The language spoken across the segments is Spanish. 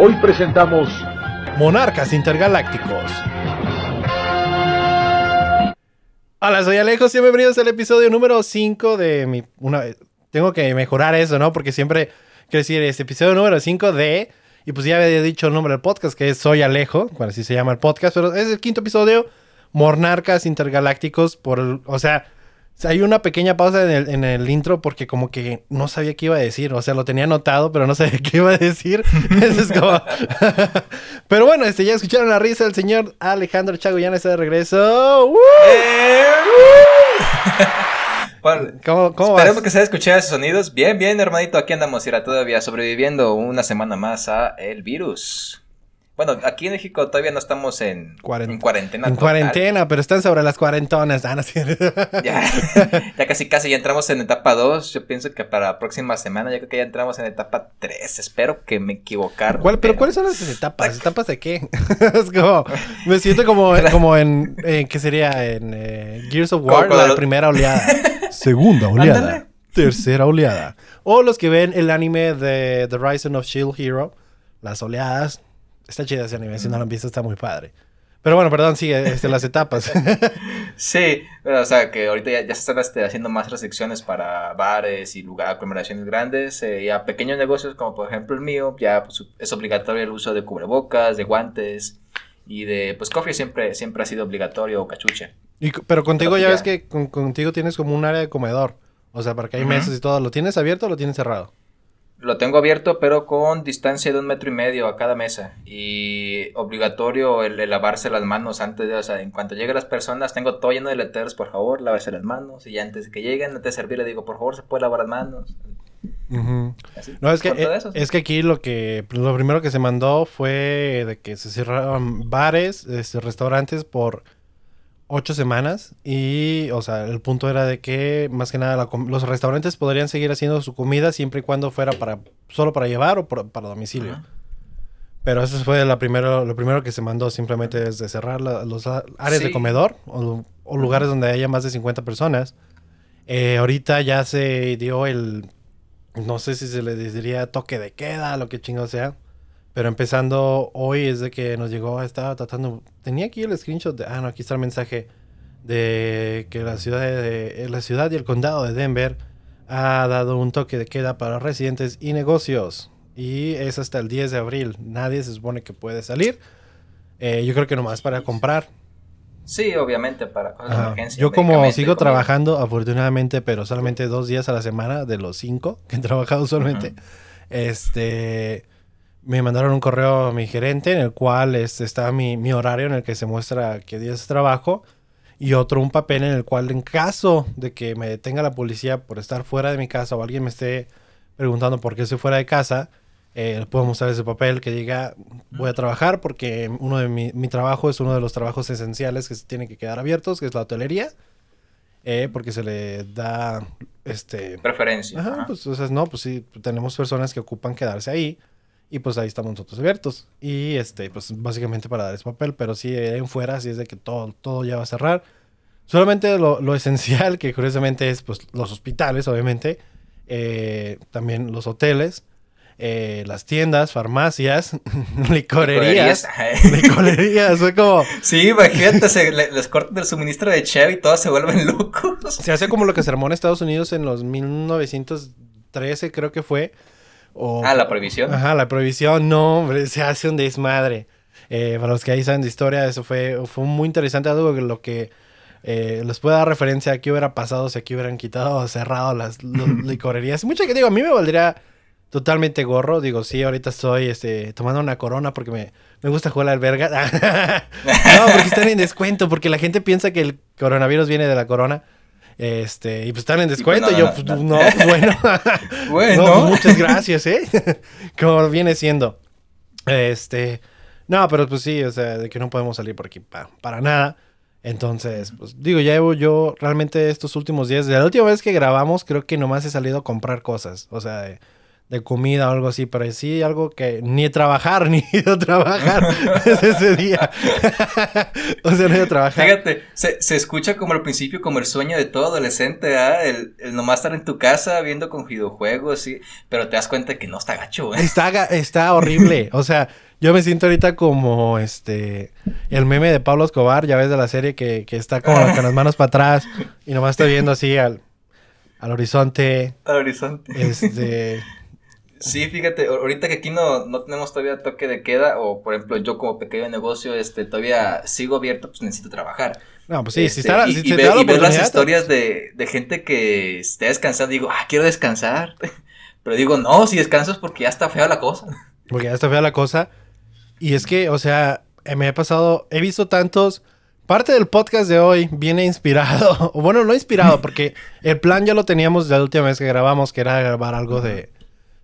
Hoy presentamos Monarcas Intergalácticos. Hola, soy Alejo, y bienvenidos al episodio número 5 de mi... Una, tengo que mejorar eso, ¿no? Porque siempre quiero decir, este episodio número 5 de... Y pues ya había dicho el nombre del podcast, que es Soy Alejo, bueno, así se llama el podcast, pero es el quinto episodio, Monarcas Intergalácticos, por... O sea, hay una pequeña pausa en el, en el, intro porque como que no sabía qué iba a decir. O sea, lo tenía anotado, pero no sabía qué iba a decir. Eso es como... pero bueno, este, ya escucharon la risa del señor Alejandro Chago. Ya no está de regreso. ¡Eh! bueno, ¿Cómo, cómo esperemos que se haya escuchado esos sonidos. Bien, bien, hermanito. Aquí andamos, era todavía sobreviviendo una semana más a el virus. Bueno, aquí en México todavía no estamos en, en cuarentena. En cuarentena, pero están sobre las cuarentonas. Ah, ya, ya casi casi ya entramos en etapa 2. Yo pienso que para la próxima semana ya creo que ya entramos en etapa 3. Espero que me equivocar. ¿Cuál, pero, ¿cuáles son las etapas? ¿Etapas de qué? es como, me siento como, como en, ¿qué sería? En eh, Gears of War, la primera oleada. Segunda oleada. tercera oleada. O los que ven el anime de The Rising of Shield Hero, las oleadas Está chida ese anime, si no lo han visto está muy padre. Pero bueno, perdón, sigue este, las etapas. sí, o sea que ahorita ya, se están este, haciendo más restricciones para bares y lugar, aglomeraciones grandes. Eh, y a pequeños negocios como por ejemplo el mío, ya pues, es obligatorio el uso de cubrebocas, de guantes y de, pues coffee siempre, siempre ha sido obligatorio o cachucha. Y, pero contigo ya ves que contigo tienes como un área de comedor. O sea, para que hay mesas y todo. ¿Lo tienes abierto o lo tienes cerrado? Lo tengo abierto, pero con distancia de un metro y medio a cada mesa. Y obligatorio el, lavarse las manos antes de, o sea, en cuanto lleguen las personas, tengo todo lleno de letreros, por favor, lávese las manos. Y antes de que lleguen, antes de servir, le digo, por favor, se puede lavar las manos. no, es que, eh, es que aquí lo que lo primero que se mandó fue de que se cerraron bares, este, restaurantes por ocho semanas y, o sea, el punto era de que más que nada los restaurantes podrían seguir haciendo su comida siempre y cuando fuera para solo para llevar o para domicilio. Pero eso fue la primero, lo primero que se mandó simplemente es de cerrar los áreas de comedor o, lugares donde haya más de 50 personas. Eh, ahorita ya se dio el, no sé si se le diría toque de queda, lo que chingo sea. Pero empezando hoy es de que nos llegó, estaba tratando, tenía aquí el screenshot de, ah, no, aquí está el mensaje de que la ciudad, de, la ciudad y el condado de Denver ha dado un toque de queda para residentes y negocios. Y es hasta el 10 de abril. Nadie se supone que puede salir. Eh, yo creo que nomás para comprar. Sí, obviamente, para cosas de emergencia. Yo como sigo trabajando, afortunadamente, pero solamente dos días a la semana de los cinco que he trabajado usualmente, este me mandaron un correo a mi gerente en el cual este, está mi, mi, horario en el que se muestra qué días trabajo y otro un papel en el cual en caso de que me detenga la policía por estar fuera de mi casa o alguien me esté preguntando por qué estoy fuera de casa, eh, puedo mostrar ese papel que diga voy a trabajar porque uno de mi, mi, trabajo es uno de los trabajos esenciales que se tiene que quedar abiertos, que es la hotelería. Eh, porque se le da este preferencia. Ajá, pues o sea, no, pues sí, tenemos personas que ocupan quedarse ahí y pues ahí estamos nosotros abiertos. Y este, pues básicamente para dar ese papel, pero sí, en fuera, así es de que todo, todo ya va a cerrar. Solamente lo, lo esencial, que curiosamente es pues los hospitales, obviamente, eh, también los hoteles, eh, las tiendas, farmacias, licorerías. Licorerías, fue como. Sí, imagínate, se, les cortan el suministro de Chevy y todos se vuelven locos. Se hace como lo que se armó en Estados Unidos en los 1913, creo que fue ah, la prohibición. Ajá, la prohibición, no, hombre, se hace un desmadre. Eh, para los que ahí saben de historia, eso fue, fue muy interesante, algo que lo que eh, les puede dar referencia a qué hubiera pasado si aquí hubieran quitado o cerrado las, licorerías. Mucha que digo, a mí me valdría totalmente gorro. Digo, sí, ahorita estoy este, tomando una corona porque me, me gusta jugar al verga. no, porque están en descuento, porque la gente piensa que el coronavirus viene de la corona. Este, y pues están en descuento. yo, pues no, bueno. bueno. Pues, muchas gracias, ¿eh? Como viene siendo. Este, no, pero pues sí, o sea, de que no podemos salir por aquí para, nada. Entonces, pues digo, ya llevo yo realmente estos últimos días, de la última vez que grabamos, creo que nomás he salido a comprar cosas. O sea, de comida o algo así, pero sí algo que ni trabajar, ni ido a trabajar ese día. o sea, no ido a trabajar. Fíjate, se, se, escucha como al principio como el sueño de todo adolescente, ¿ah? El, el, nomás estar en tu casa viendo con videojuegos, sí, pero te das cuenta que no está gacho, ¿eh? Está, está horrible, o sea, yo me siento ahorita como este el meme de Pablo Escobar, ya ves de la serie que, que está como con las manos para atrás y nomás está viendo así al, al horizonte. Al horizonte. Este Sí, fíjate, ahorita que aquí no, no tenemos todavía toque de queda, o por ejemplo, yo como pequeño negocio, este, todavía sigo abierto, pues necesito trabajar. No, pues sí, si está, y, y, ver las historias de, de, gente que está descansando, digo, ah, quiero descansar. Pero digo, no, si descansas porque ya está fea la cosa. Porque ya está fea la cosa. Y es que, o sea, me ha pasado, he visto tantos... Parte del podcast de hoy viene inspirado, o bueno, no inspirado, porque el plan ya lo teníamos de la última vez que grabamos, que era grabar algo de,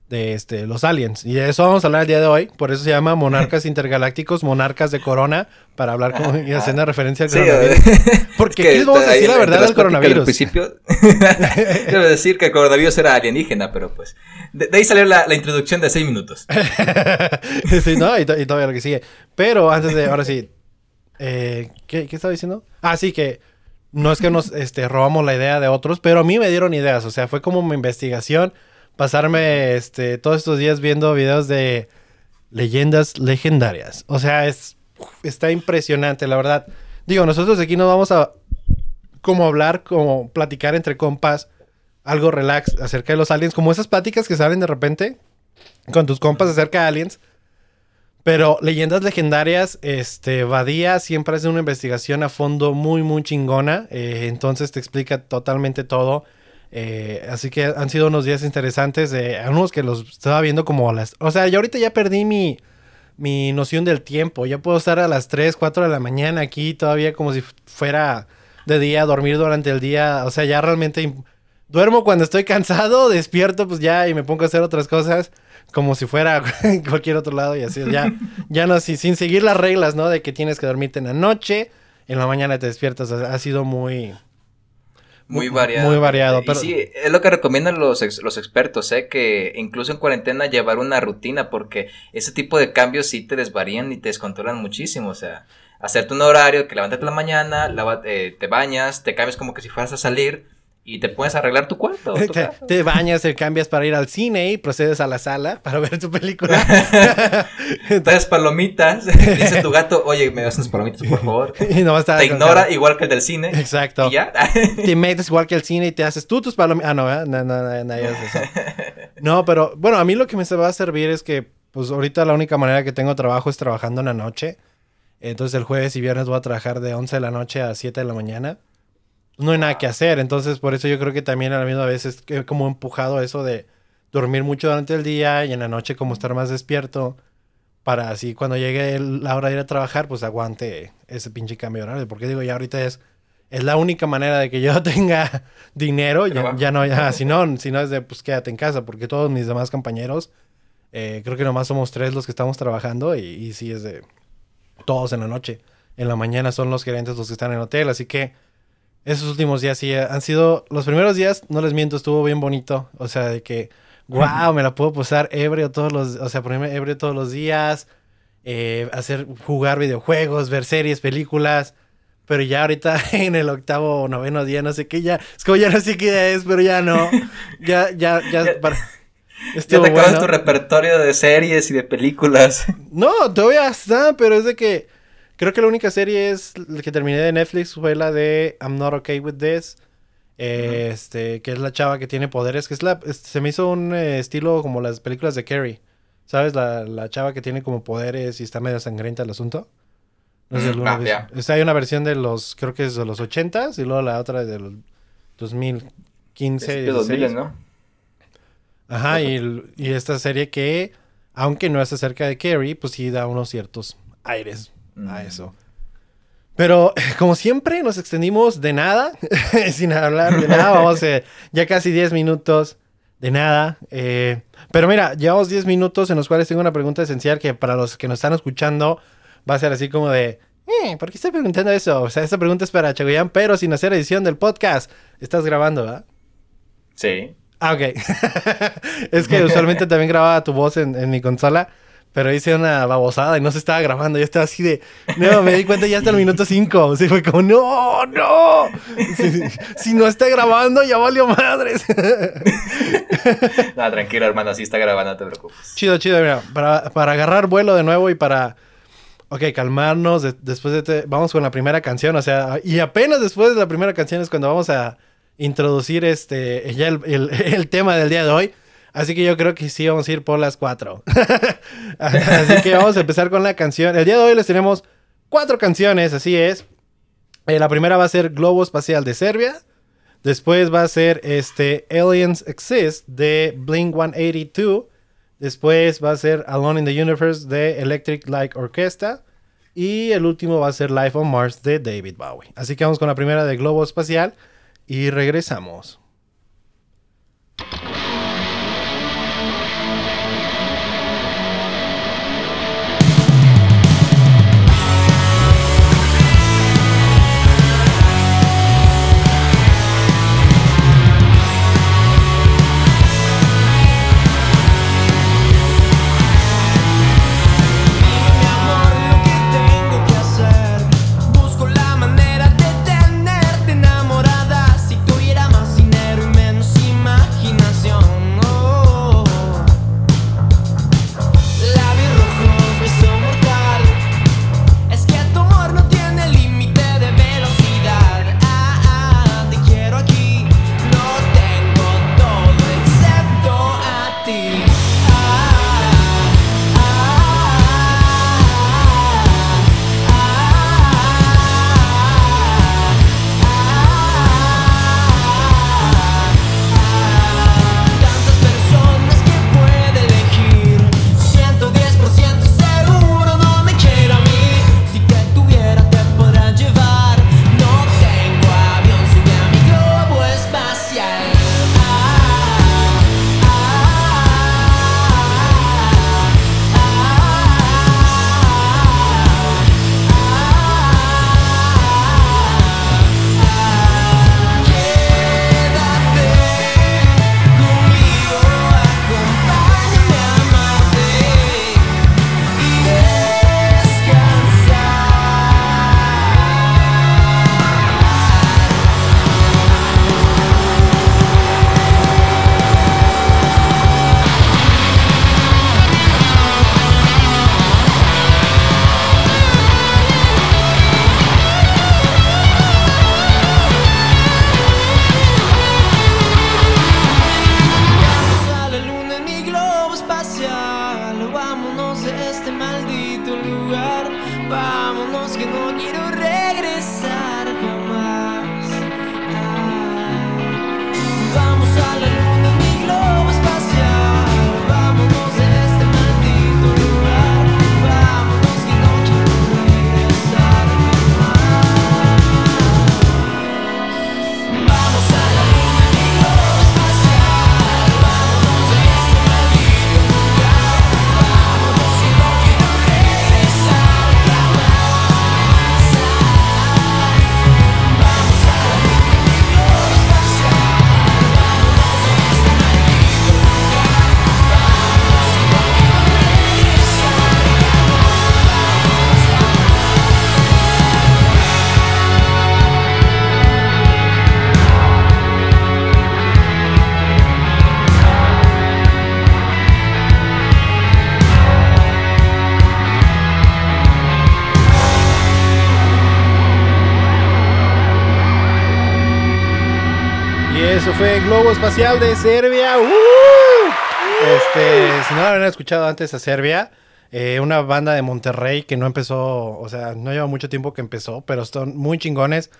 de este, los aliens. Y de eso vamos a hablar el día de hoy. Por eso se llama Monarcas Intergalácticos, Monarcas de Corona, para hablar como y haciendo referencia al coronavirus. Porque aquí les vamos a decir la verdad del coronavirus. Al principio, quiero decir que el coronavirus era alienígena, pero pues. De, ahí salió la, la, introducción de seis minutos. sí, no, y, y, todavía lo que sigue. Pero antes de, ahora sí. Eh, ¿qué, ¿Qué estaba diciendo? Ah, sí, que no es que nos este, robamos la idea de otros, pero a mí me dieron ideas. O sea, fue como mi investigación pasarme este, todos estos días viendo videos de leyendas legendarias. O sea, es, está impresionante, la verdad. Digo, nosotros aquí no vamos a como hablar, como platicar entre compas, algo relax acerca de los aliens, como esas pláticas que salen de repente con tus compas acerca de aliens. Pero leyendas legendarias, este, Badía siempre hace una investigación a fondo muy, muy chingona. Eh, entonces te explica totalmente todo. Eh, así que han sido unos días interesantes. de unos que los estaba viendo como a las. O sea, yo ahorita ya perdí mi, mi noción del tiempo. Ya puedo estar a las 3, 4 de la mañana aquí todavía como si fuera de día, dormir durante el día. O sea, ya realmente duermo cuando estoy cansado, despierto pues ya y me pongo a hacer otras cosas como si fuera en cualquier otro lado y así. Ya, ya no, sin, sin seguir las reglas, ¿no? De que tienes que dormirte en la noche, en la mañana te despiertas. ha sido muy muy variado. Muy variado. Pero... sí, es lo que recomiendan los, los expertos, ¿eh? que incluso en cuarentena llevar una rutina, porque ese tipo de cambios sí te desvarían y te descontrolan muchísimo. O sea, hacerte un horario, que levántate en la mañana, eh, te bañas, te cambias como que si fueras a salir, y te puedes arreglar tu cuarto. te, bañas, te cambias para ir al cine y procedes a la sala para ver tu película. Traes palomitas, dice tu gato, oye, me das unas palomitas, por favor. Y no te ignora igual que el del cine. Exacto. Y ya. te metes igual que el cine y te haces tú tus palomitas. Ah, no, no, no, no, no, eso. No, pero bueno, a mí lo que me va a servir es que, pues ahorita la única manera que tengo trabajo es trabajando en la noche. Entonces el jueves y viernes voy a trabajar de 11 de la noche a 7 de la mañana no hay nada que hacer. Entonces, por eso yo creo que también a la misma vez es como empujado eso de dormir mucho durante el día y en la noche como estar más despierto para así cuando llegue la hora de ir a trabajar, pues aguante ese pinche cambio de horario. Porque digo, ya ahorita es, es la única manera de que yo tenga dinero. Ya, ya, no, ya, si no, si no es de, pues quédate en casa, porque todos mis demás compañeros, eh, creo que nomás somos tres los que estamos trabajando y, y sí es de todos en la noche. En la mañana son los gerentes los que están en hotel, así que esos últimos días sí han sido. Los primeros días, no les miento, estuvo bien bonito. O sea, de que, wow, me la puedo pasar ebrio todos los. O sea, ponerme ebrio todos los días. Eh, hacer, jugar videojuegos, ver series, películas. Pero ya ahorita en el octavo o noveno día, no sé qué, ya. Es como ya no sé qué es, pero ya no. Ya, ya, ya. ya, ya te acabas tu repertorio de series y de películas. No, todavía está, pero es de que Creo que la única serie es la que terminé de Netflix fue la de I'm Not Okay With This. Este, que es la chava que tiene poderes, que es la, se me hizo un eh, estilo como las películas de Carrie. ¿Sabes? La, la, chava que tiene como poderes y está medio sangrienta el asunto. No sé, alguna ah, Está, hay una versión de los, creo que es de los 80 y luego la otra de los 2015. Es 2000, ¿no? Ajá, y, y, esta serie que, aunque no es acerca de Carrie, pues sí da unos ciertos aires a eso. Pero como siempre nos extendimos de nada, sin hablar de nada, vamos a ya casi 10 minutos de nada. Eh, pero mira, llevamos 10 minutos en los cuales tengo una pregunta esencial que para los que nos están escuchando va a ser así como de, eh, ¿por qué estoy preguntando eso? O sea, esta pregunta es para Chagoyán, pero sin hacer edición del podcast. Estás grabando, ¿verdad? Sí. Ah, ok. es que usualmente también grababa tu voz en, mi consola. Pero hice una babosada y no se estaba grabando. Yo estaba así de. No, me di cuenta ya hasta el minuto 5. Así fue como, ¡No! ¡No! Si, no está grabando, ya valió madres. no, tranquilo, hermano. Así está grabando, no te preocupes. Chido, chido. Mira, para, para agarrar vuelo de nuevo y para ok, calmarnos, después de... vamos con la primera canción, o sea, y apenas después de la primera canción es cuando vamos a introducir este, ya el, tema del día de hoy. Así que yo creo que sí vamos a ir por las cuatro. así que vamos a empezar con la canción. El día de hoy les tenemos cuatro canciones, así es. Eh, la primera va a ser Globo Espacial de Serbia. Después va a ser este Aliens Exist de Blink 182. Después va a ser Alone in the Universe de Electric Light Orchestra. Y el último va a ser Life on Mars de David Bowie. Así que vamos con la primera de Globo Espacial y regresamos. Espacial de Serbia. ¡Uh! Este, si no lo habían escuchado antes a Serbia, eh, una banda de Monterrey que no empezó, o sea, no lleva mucho tiempo que empezó, pero están muy chingones.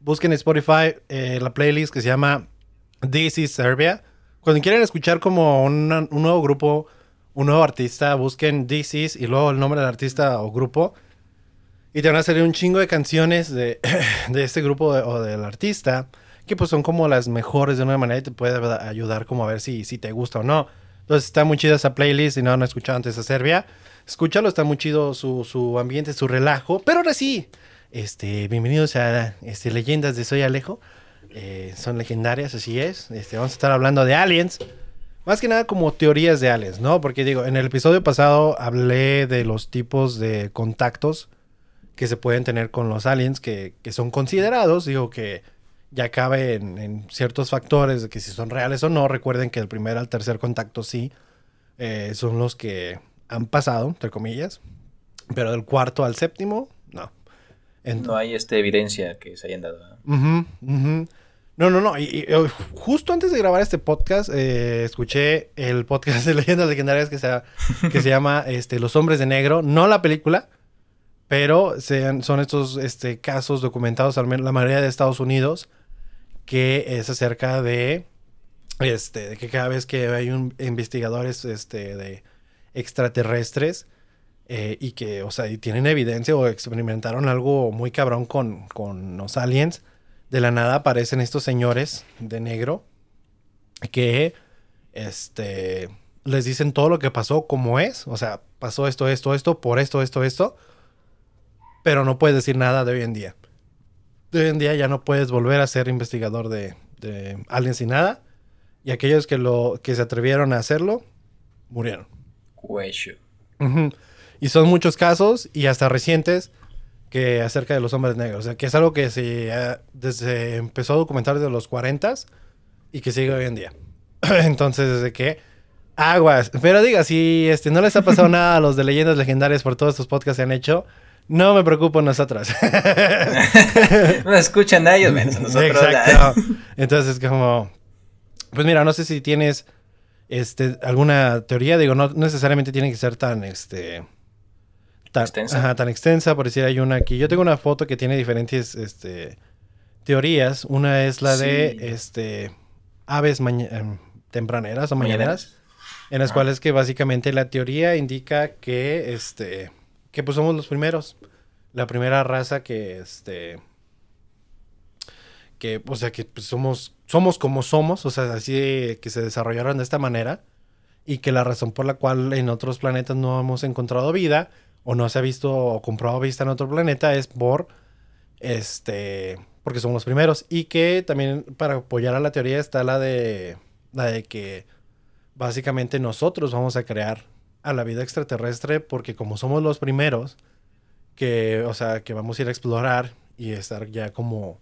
Busquen en Spotify eh, la playlist que se llama This is Serbia. Cuando quieran escuchar como un nuevo grupo, un nuevo artista, busquen This is y luego el nombre del artista o grupo. Y te van a salir un chingo de canciones de este grupo o del artista que pues son como las mejores de una manera y te puede ayudar como a ver si, si te gusta o no. Entonces está muy chida esa playlist, si no han escuchado antes a Serbia, escúchalo, está muy chido su, su ambiente, su relajo. Pero ahora sí, este, bienvenidos a este, Leyendas de Soy Alejo. Eh, son legendarias, así es. Este, vamos a estar hablando de aliens. Más que nada como teorías de aliens, ¿no? Porque digo, en el episodio pasado hablé de los tipos de contactos que se pueden tener con los aliens que, que son considerados. Digo que ya cabe en, ciertos factores de que si son reales o no. Recuerden que el primer al tercer contacto sí eh, son los que han pasado, entre comillas. Pero del cuarto al séptimo, no. no hay esta evidencia que se hayan dado. No, no, no. Y, eh, justo antes de grabar este podcast, eh, escuché el podcast de Leyendas Legendarias que se, que se llama este, Los Hombres de Negro. No la película, pero son estos este, casos documentados, al menos la mayoría de Estados Unidos, que es acerca de, este, de que cada vez que hay un investigadores este, de extraterrestres eh, y que, o sea, tienen evidencia o experimentaron algo muy cabrón con, con los aliens, de la nada aparecen estos señores de negro que este les dicen todo lo que pasó como es, o sea, pasó esto, esto, esto, por esto, esto, esto, pero no puedes decir nada de hoy en día. De hoy en día ya no puedes volver a ser investigador de, de aliens y nada, y aquellos que lo que se atrevieron a hacerlo murieron. Y son muchos casos y hasta recientes que acerca de los hombres negros. O sea, que es algo que se desde empezó a documentar desde los 40 y que sigue hoy en día. Entonces, desde que aguas. Pero diga, si este, no les ha pasado nada a los de leyendas legendarias por todos estos podcasts que han hecho, no me preocupo nosotros. no escuchan a ellos, menos a nosotros. Exacto. Entonces, como, pues mira, no sé si tienes este, alguna teoría, digo, no necesariamente tiene que ser tan, este, tan extensa. Ajá, tan extensa, por decir, hay una aquí. Yo tengo una foto que tiene diferentes este, teorías. Una es la de este, aves em, tempraneras o mañaneras, en las cuales que básicamente la teoría indica que, este, que pues somos los primeros. La primera raza que, este, que, o sea, que pues, somos, somos como somos, o sea, así que se desarrollaron de esta manera y que la razón por la cual en otros planetas no hemos encontrado vida o no se ha visto o comprobado vista en otro planeta es por este porque somos los primeros y que también para apoyar a la teoría está la de la de que básicamente nosotros vamos a crear a la vida extraterrestre porque como somos los primeros que o sea que vamos a ir a explorar y estar ya como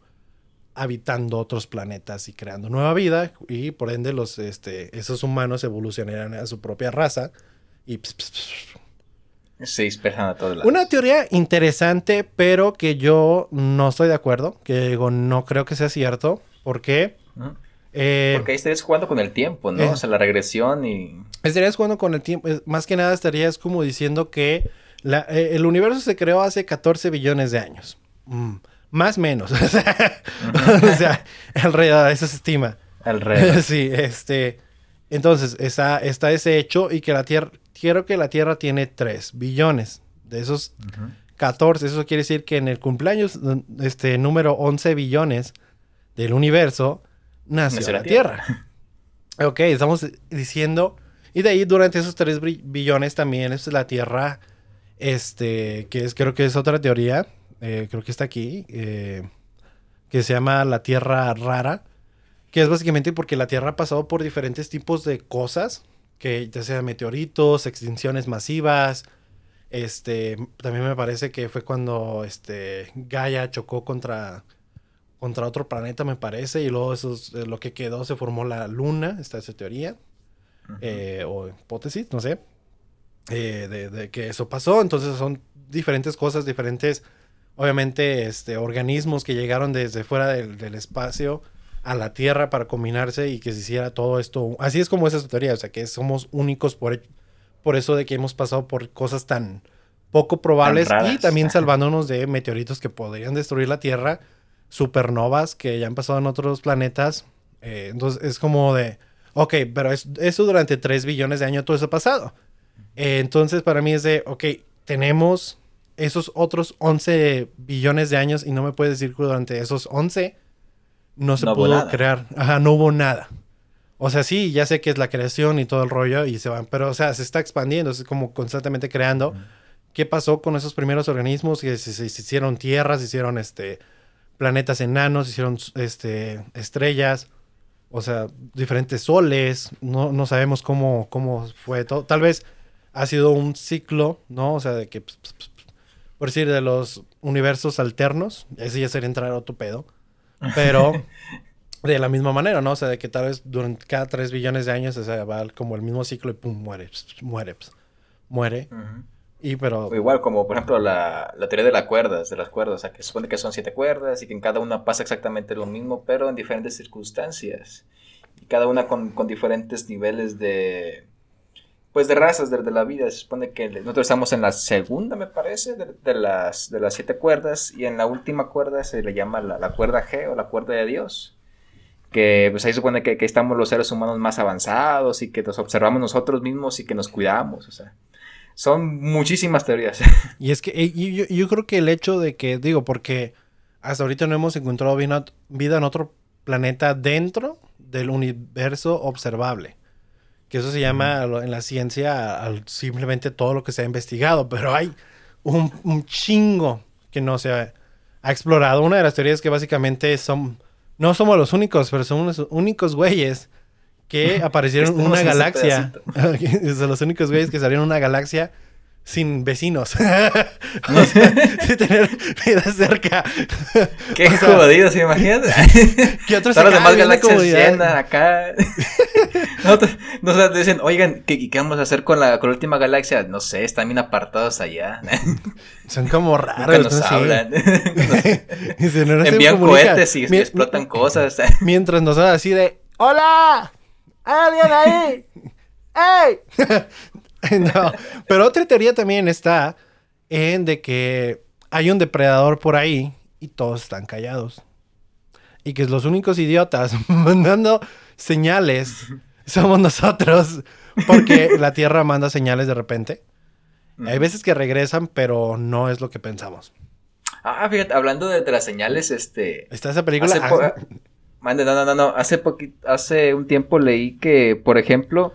habitando otros planetas y creando nueva vida y por ende los este esos humanos evolucionarán a su propia raza y se dispersan a todos lados. Una teoría interesante, pero que yo no estoy de acuerdo, que digo, no creo que sea cierto. ¿Por qué? Eh, Porque ahí estarías jugando con el tiempo, ¿no? o sea, la regresión y... Estarías jugando con el tiempo. Más que nada estarías como diciendo que eh, el universo se creó hace 14 billones de años. Mm, más o menos. o sea, alrededor, eso se estima. Alrededor. sí, este... Entonces, está, está ese hecho y que la Tierra, quiero que la Tierra tiene 3 billones. De esos 14, eso quiere decir que en el cumpleaños este número 11 billones del universo nació, la, Tierra. ok, estamos diciendo... Y de ahí durante esos 3 billones también es la Tierra, este, que es, creo que es otra teoría, eh, creo que está aquí, eh, que se llama la Tierra rara, que es básicamente porque la Tierra ha pasado por diferentes tipos de cosas, que ya sean meteoritos, extinciones masivas. Este, también me parece que fue cuando este Gaia chocó contra contra otro planeta, me parece, y luego eso es, eh, lo que quedó se formó la luna, está esa teoría, eh, o hipótesis, no sé, eh, de, que eso pasó. Entonces son diferentes cosas, diferentes, obviamente, este, organismos que llegaron desde fuera del, del espacio a la Tierra para combinarse y que se hiciera todo esto. Así es como es esa teoría, o sea, que somos únicos por, por eso de que hemos pasado por cosas tan poco probables y también salvándonos de meteoritos que podrían destruir la Tierra, supernovas que ya han pasado en otros planetas. Eh, entonces es como de, ok, pero eso durante 3 billones de años todo eso ha pasado. Eh, entonces para mí es de, ok, tenemos esos otros 11 billones de años y no me puedes decir que durante esos 11 no se pudo crear. Ajá, no hubo nada. O sea, sí, ya sé que es la creación y todo el rollo y se van, pero o sea, se está expandiendo, es como constantemente creando. ¿Qué pasó con esos primeros organismos que se, hicieron tierras, se hicieron este planetas enanos, hicieron este, estrellas, o sea, diferentes soles, no, no sabemos cómo, cómo fue todo. Tal vez ha sido un ciclo, ¿no? O sea, de que, por decir, de los universos alternos, ese ya sería entrar a otro pedo, pero de la misma manera, ¿no? O sea, de que tal vez durante cada tres billones de años, o sea, va como el mismo ciclo y pum, muere, muere, muere. Pero... igual como, por ejemplo, la, la, teoría de las cuerdas, de las cuerdas, o sea, que se supone que son siete cuerdas y que en cada una pasa exactamente lo mismo, pero en diferentes circunstancias. Y cada una con, con diferentes niveles de, pues de razas de, la vida. Se supone que nosotros estamos en la segunda, me parece, de, las, de las siete cuerdas. Y en la última cuerda se le llama la, la, cuerda G o la cuerda de Dios. Que pues ahí supone que, que, estamos los seres humanos más avanzados y que nos observamos nosotros mismos y que nos cuidamos. O sea, son muchísimas teorías. Y es que yo, yo creo que el hecho de que, digo, porque hasta ahorita no hemos encontrado vida en otro planeta dentro del universo observable que eso se llama en la ciencia simplemente todo lo que se ha investigado, pero hay un, chingo que no se ha, explorado. Una de las teorías que básicamente son, no somos los únicos, pero somos los únicos güeyes que aparecieron en una galaxia. son los únicos güeyes que salieron en una galaxia sin vecinos. o sea, sin tener vida cerca. Qué jodido, ¿se imaginan? ¿Qué otros Todas las demás galaxias llenas acá. nos, dicen, oigan, ¿qué, ¿qué, vamos a hacer con la, con la última galaxia? No sé, están bien apartados allá. Son como raros. nos hablan. Envían cohetes y explotan cosas. Mientras nos hablan así de, ¡Hola! ¡Alguien ahí! ¡Ey! no, pero otra teoría también está en de que hay un depredador por ahí y todos están callados. Y que los únicos idiotas mandando señales somos nosotros porque la Tierra manda señales de repente. Hay veces que regresan, pero no es lo que pensamos. Ah, fíjate, hablando de, las señales, este... ¿Está esa película? Ah, mande, no, no, no, no. Hace, hace un tiempo leí que, por ejemplo,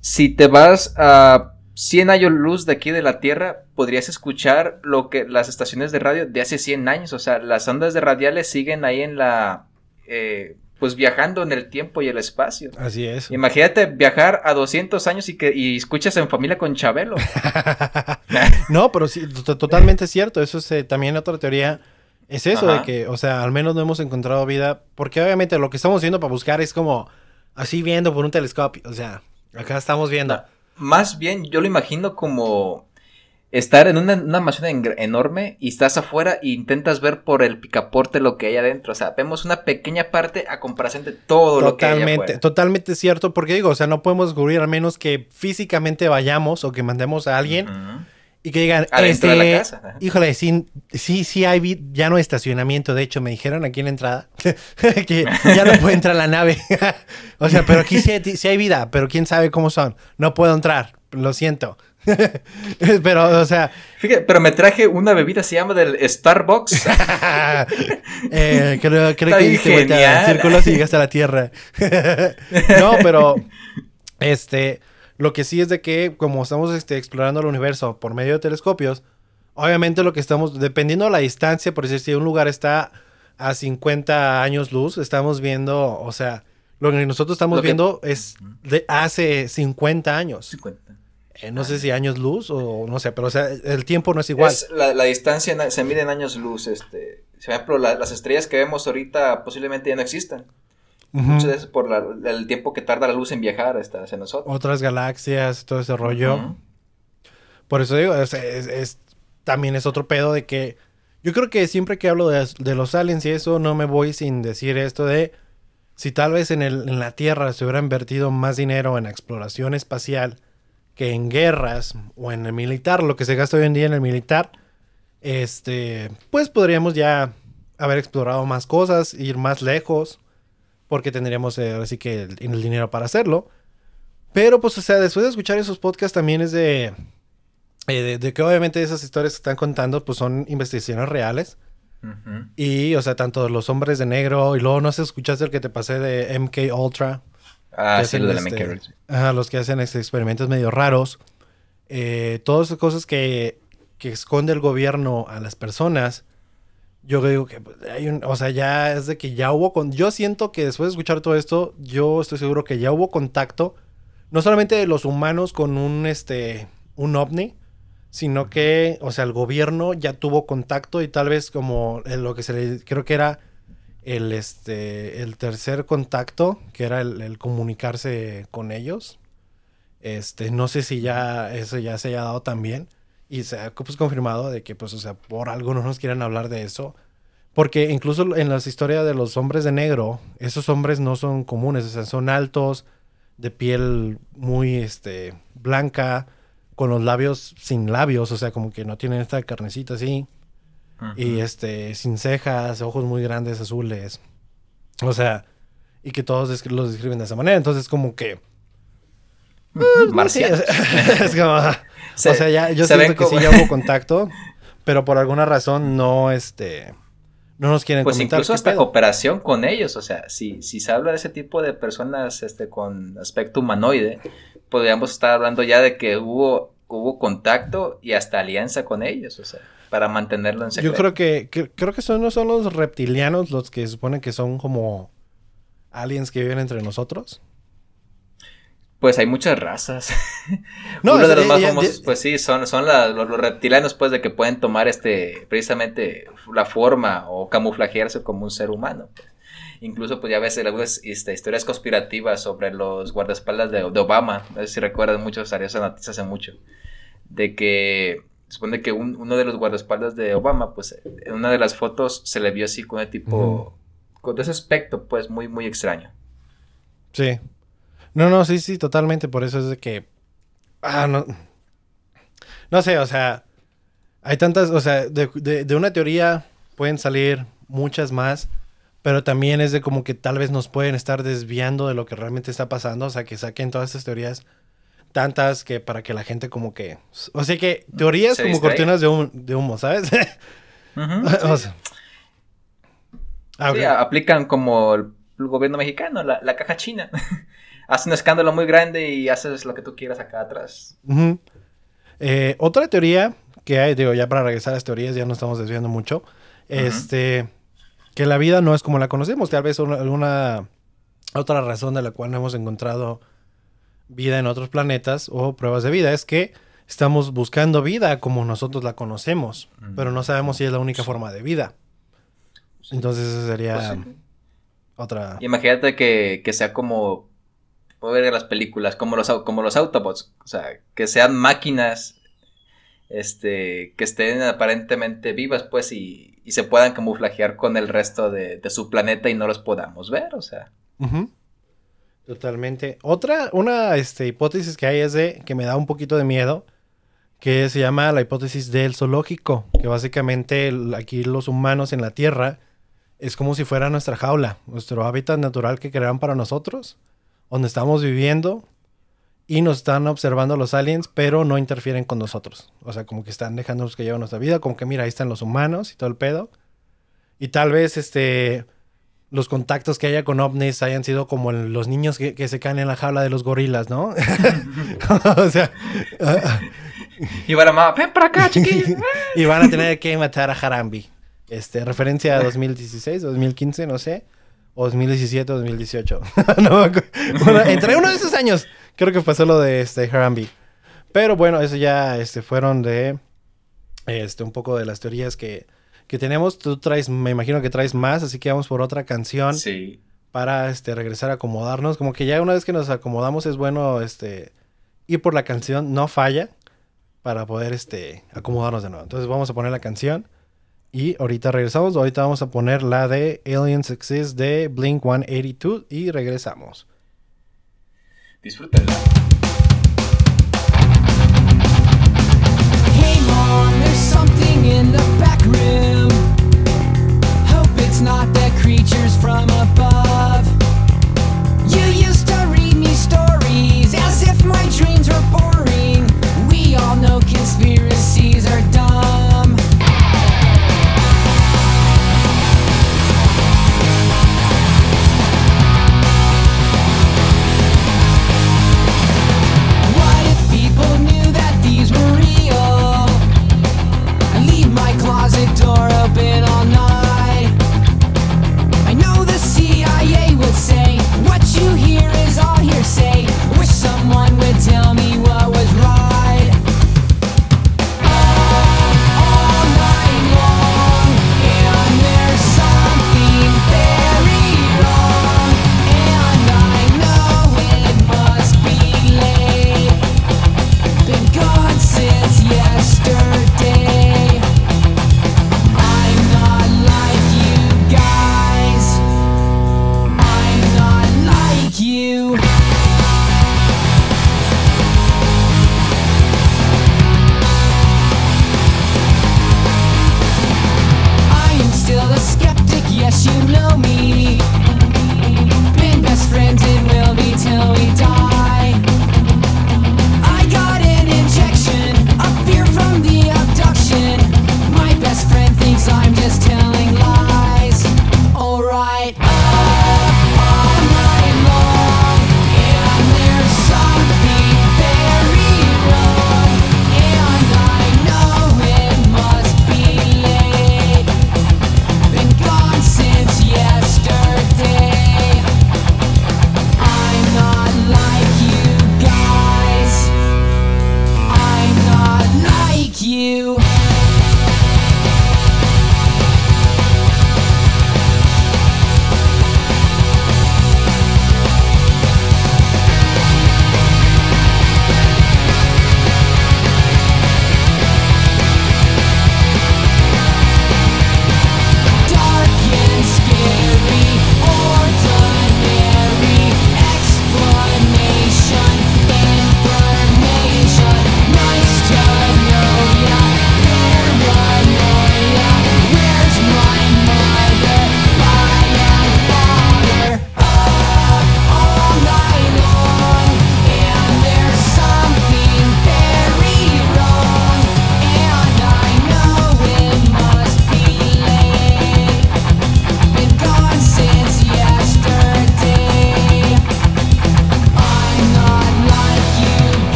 si te vas a 100 años luz de aquí de la Tierra, podrías escuchar lo que las estaciones de radio de hace 100 años, o sea, las ondas de radiales siguen ahí en la... Eh, pues viajando en el tiempo y el espacio. Así es. Imagínate viajar a 200 años y que y escuchas en familia con Chabelo. no, pero sí, totalmente cierto. Eso es eh, también otra teoría. Es eso de que, o sea, al menos no hemos encontrado vida. Porque obviamente lo que estamos haciendo para buscar es como así viendo por un telescopio. O sea, Acá estamos viendo. más bien, yo lo imagino como estar en una, una mansión enorme y estás afuera e intentas ver por el picaporte lo que hay adentro. O sea, vemos una pequeña parte a comparación de todo lo que hay afuera. Totalmente cierto, porque digo, o sea, no podemos descubrir al menos que físicamente vayamos o que mandemos a alguien. Y que digan, este, de la casa. híjole, sí, sí, sí hay, ya no hay estacionamiento, de hecho me dijeron aquí en la entrada que ya no puede entrar la nave. o sea, pero aquí sí, hay vida, pero quién sabe cómo son. No puedo entrar, lo siento. pero, o sea... Fíjate, pero me traje una bebida, se llama del Starbucks. eh, creo, creo que hiciste círculos y llegaste a la Tierra. no, pero... Este... Lo que sí es de que, como estamos este, explorando el universo por medio de telescopios, obviamente lo que estamos, dependiendo de la distancia, por decir, si un lugar está a 50 años luz, estamos viendo, o sea, lo que nosotros estamos viendo es de hace 50 años. 50. Eh, no sé si años luz o no sé, pero o sea, el tiempo no es igual. la, distancia se mide en años luz. Este, por ejemplo, las estrellas que vemos ahorita posiblemente ya no existan. Muchas veces por el tiempo que tarda la luz en viajar hasta hacia nosotros. Otras galaxias, todo ese rollo. Por eso digo, es, también es otro pedo de que yo creo que siempre que hablo de, los aliens y eso, no me voy sin decir esto de si tal vez en, el, en la Tierra se hubiera invertido más dinero en exploración espacial que en guerras o en el militar, lo que se gasta hoy en día en el militar, este, pues podríamos ya haber explorado más cosas, ir más lejos porque tendríamos eh, así que el, dinero para hacerlo. Pero pues, o sea, después de escuchar esos podcasts también es de, eh, de, que obviamente esas historias que están contando pues son investigaciones reales. Y, o sea, tanto los hombres de negro y luego no sé, escuchaste el que te pasé de MK Ultra. Ah, sí, lo de MK este, Ajá, los que hacen este, experimentos medio raros. Eh, todas esas cosas que, que esconde el gobierno a las personas yo digo que pues, hay un, o sea, ya es de que ya hubo con, yo siento que después de escuchar todo esto, yo estoy seguro que ya hubo contacto, no solamente de los humanos con un, este, un ovni, sino que, o sea, el gobierno ya tuvo contacto y tal vez como lo que se le, creo que era el, este, el tercer contacto, que era el, comunicarse con ellos. Este, no sé si ya eso ya se haya dado también. Y se ha pues, confirmado de que, pues, o sea, por algo no nos quieren hablar de eso. Porque incluso en las historias de los hombres de negro, esos hombres no son comunes, o sea, son altos, de piel muy, este, blanca, con los labios sin labios, o sea, como que no tienen esta carnecita así. Y este, sin cejas, ojos muy grandes, azules. O sea, y que todos los describen de esa manera. Entonces, como que. Marcial. es como. O sea, ya, yo siento que sí ya hubo contacto, pero por alguna razón no, este. No nos quieren pues incluso hasta cooperación con ellos, o sea, si, si se habla de ese tipo de personas este, con aspecto humanoide, podríamos estar hablando ya de que hubo, hubo contacto y hasta alianza con ellos, o sea para mantenerlo en secreto. Yo creo que, creo que son, no son los reptilianos los que suponen que son como aliens que viven entre nosotros. Pues hay muchas razas. No, Uno de los más famosos, pues sí, son, son los, reptilianos, pues, de que pueden tomar este, precisamente la forma o camuflajearse como un ser humano. Pues. Incluso, pues ya ves algunas este, historias conspirativas sobre los guardaespaldas de, Obama. No sé si recuerdan mucho, salió esa noticia hace mucho. De que supone que uno de los guardaespaldas de Obama, pues en una de las fotos se le vio así con el tipo, con ese aspecto, pues muy, muy extraño. Sí. No, no, sí, sí, totalmente. Por eso es de que. Ah, no. No sé, o sea. Hay tantas, o sea, de, de una teoría pueden salir muchas más. Pero también es de como que tal vez nos pueden estar desviando de lo que realmente está pasando. O sea, que saquen todas estas teorías tantas que para que la gente como que... O sea que teorías como cortinas de, humo, ¿sabes? Ah, aplican como el, gobierno mexicano, la, caja china. Hace un escándalo muy grande y haces lo que tú quieras acá atrás. Eh, otra teoría que hay, digo, ya para regresar a las teorías, ya no estamos desviando mucho. Este, que la vida no es como la conocemos. Tal vez alguna otra razón de la cual no hemos encontrado vida en otros planetas o pruebas de vida. Es que estamos buscando vida como nosotros la conocemos, pero no sabemos si es la única forma de vida. Entonces esa sería pues otra... Imagínate que, sea como... Puedo ver las películas, como los, como los Autobots. O sea, que sean máquinas este, que estén aparentemente vivas, pues, y, se puedan camuflajear con el resto de, su planeta y no los podamos ver, o sea. Totalmente. Otra, una este, hipótesis que hay es de que me da un poquito de miedo, que se llama la hipótesis del zoológico, que básicamente aquí los humanos en la Tierra es como si fuera nuestra jaula, nuestro hábitat natural que crearon para nosotros, donde estamos viviendo y nos están observando los aliens, pero no interfieren con nosotros. O sea, como que están dejándonos que lleven nuestra vida, como que mira, ahí están los humanos y todo el pedo. Y tal vez este los contactos que haya con ovnis hayan sido como los niños que, se caen en la jaula de los gorilas, ¿no? o sea... y van a ven para acá, chiquillos. y van a tener que matar a Harambi. Este, referencia a 2016, 2015, no sé. O 2017 2018. no, bueno, entre uno de esos años creo que pasó lo de este Harambe. Pero bueno, eso ya este, fueron de este, un poco de las teorías que que tenemos. Tú traes, me imagino que traes más, así que vamos por otra canción. Sí. Para este, regresar a acomodarnos. Como que ya una vez que nos acomodamos es bueno este, ir por la canción, no falla, para poder este, acomodarnos de nuevo. Entonces vamos a poner la canción. Y ahorita regresamos. Ahorita vamos a poner la de Aliens Exist de Blink 182 y regresamos. Disfrútenla. in the back room. Hope it's not the creatures from above. You used to read me stories as if my dreams were boring.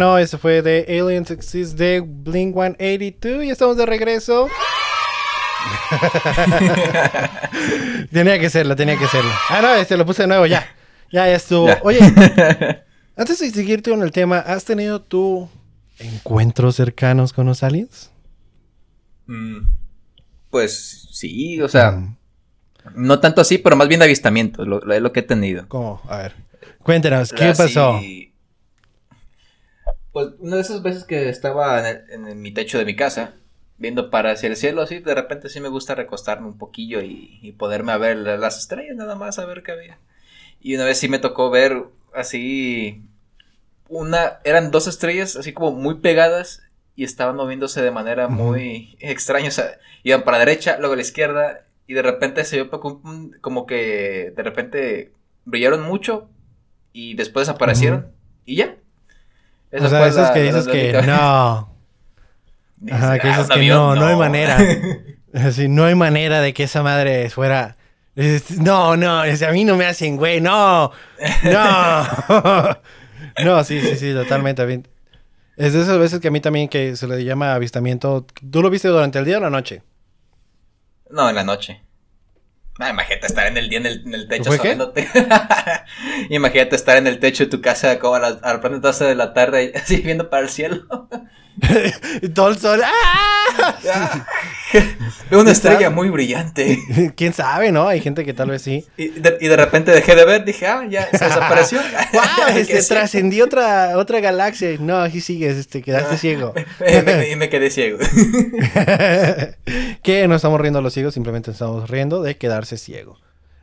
Bueno, ese fue de Aliens Exist de Blink 182 y estamos de regreso. tenía que serlo, tenía que serlo. Ah, no, este lo puse de nuevo, ya. Ya, ya estuvo. Oye, antes de seguirte con el tema, ¿has tenido tú encuentros cercanos con los aliens? Mm, pues sí, o sea, mm. no tanto así, pero más bien avistamientos, lo, lo que he tenido. ¿Cómo? A ver. Cuéntanos, ¿qué pasó? Pues una de esas veces que estaba en, mi techo de mi casa, viendo para hacia el cielo, así, de repente sí me gusta recostarme un poquillo y, y poderme a ver las estrellas, nada más a ver qué había. Y una vez sí me tocó ver así una, eran dos estrellas así como muy pegadas y estaban moviéndose de manera muy extraña. O sea, iban para la derecha, luego a la izquierda y de repente se vio como que de repente brillaron mucho y después desaparecieron y ya. O sea, esos que dices que no. Ajá, que dices que no, no, hay manera. Así, no hay manera de que esa madre fuera. No, no, a mí no me hacen güey, no, no. No, sí, sí, sí, totalmente. Es de esas veces que a mí también que se le llama avistamiento. ¿Tú lo viste durante el día o la noche? No, en la noche. Ah, imagínate estar en el día en el, techo imagínate estar en el techo de tu casa como a, las, a las de la tarde así viendo para el cielo. y todo el sol. ¡ah! una estrella muy brillante. ¿Quién sabe, no? Hay gente que tal vez sí. Y de, repente dejé de ver, dije, ah, ya se desapareció. ¡Wow! Este, trascendió otra, otra galaxia. No, aquí sigues, este, quedaste ciego. y me quedé ciego. que no estamos riendo a los ciegos, simplemente estamos riendo de quedarse ciego.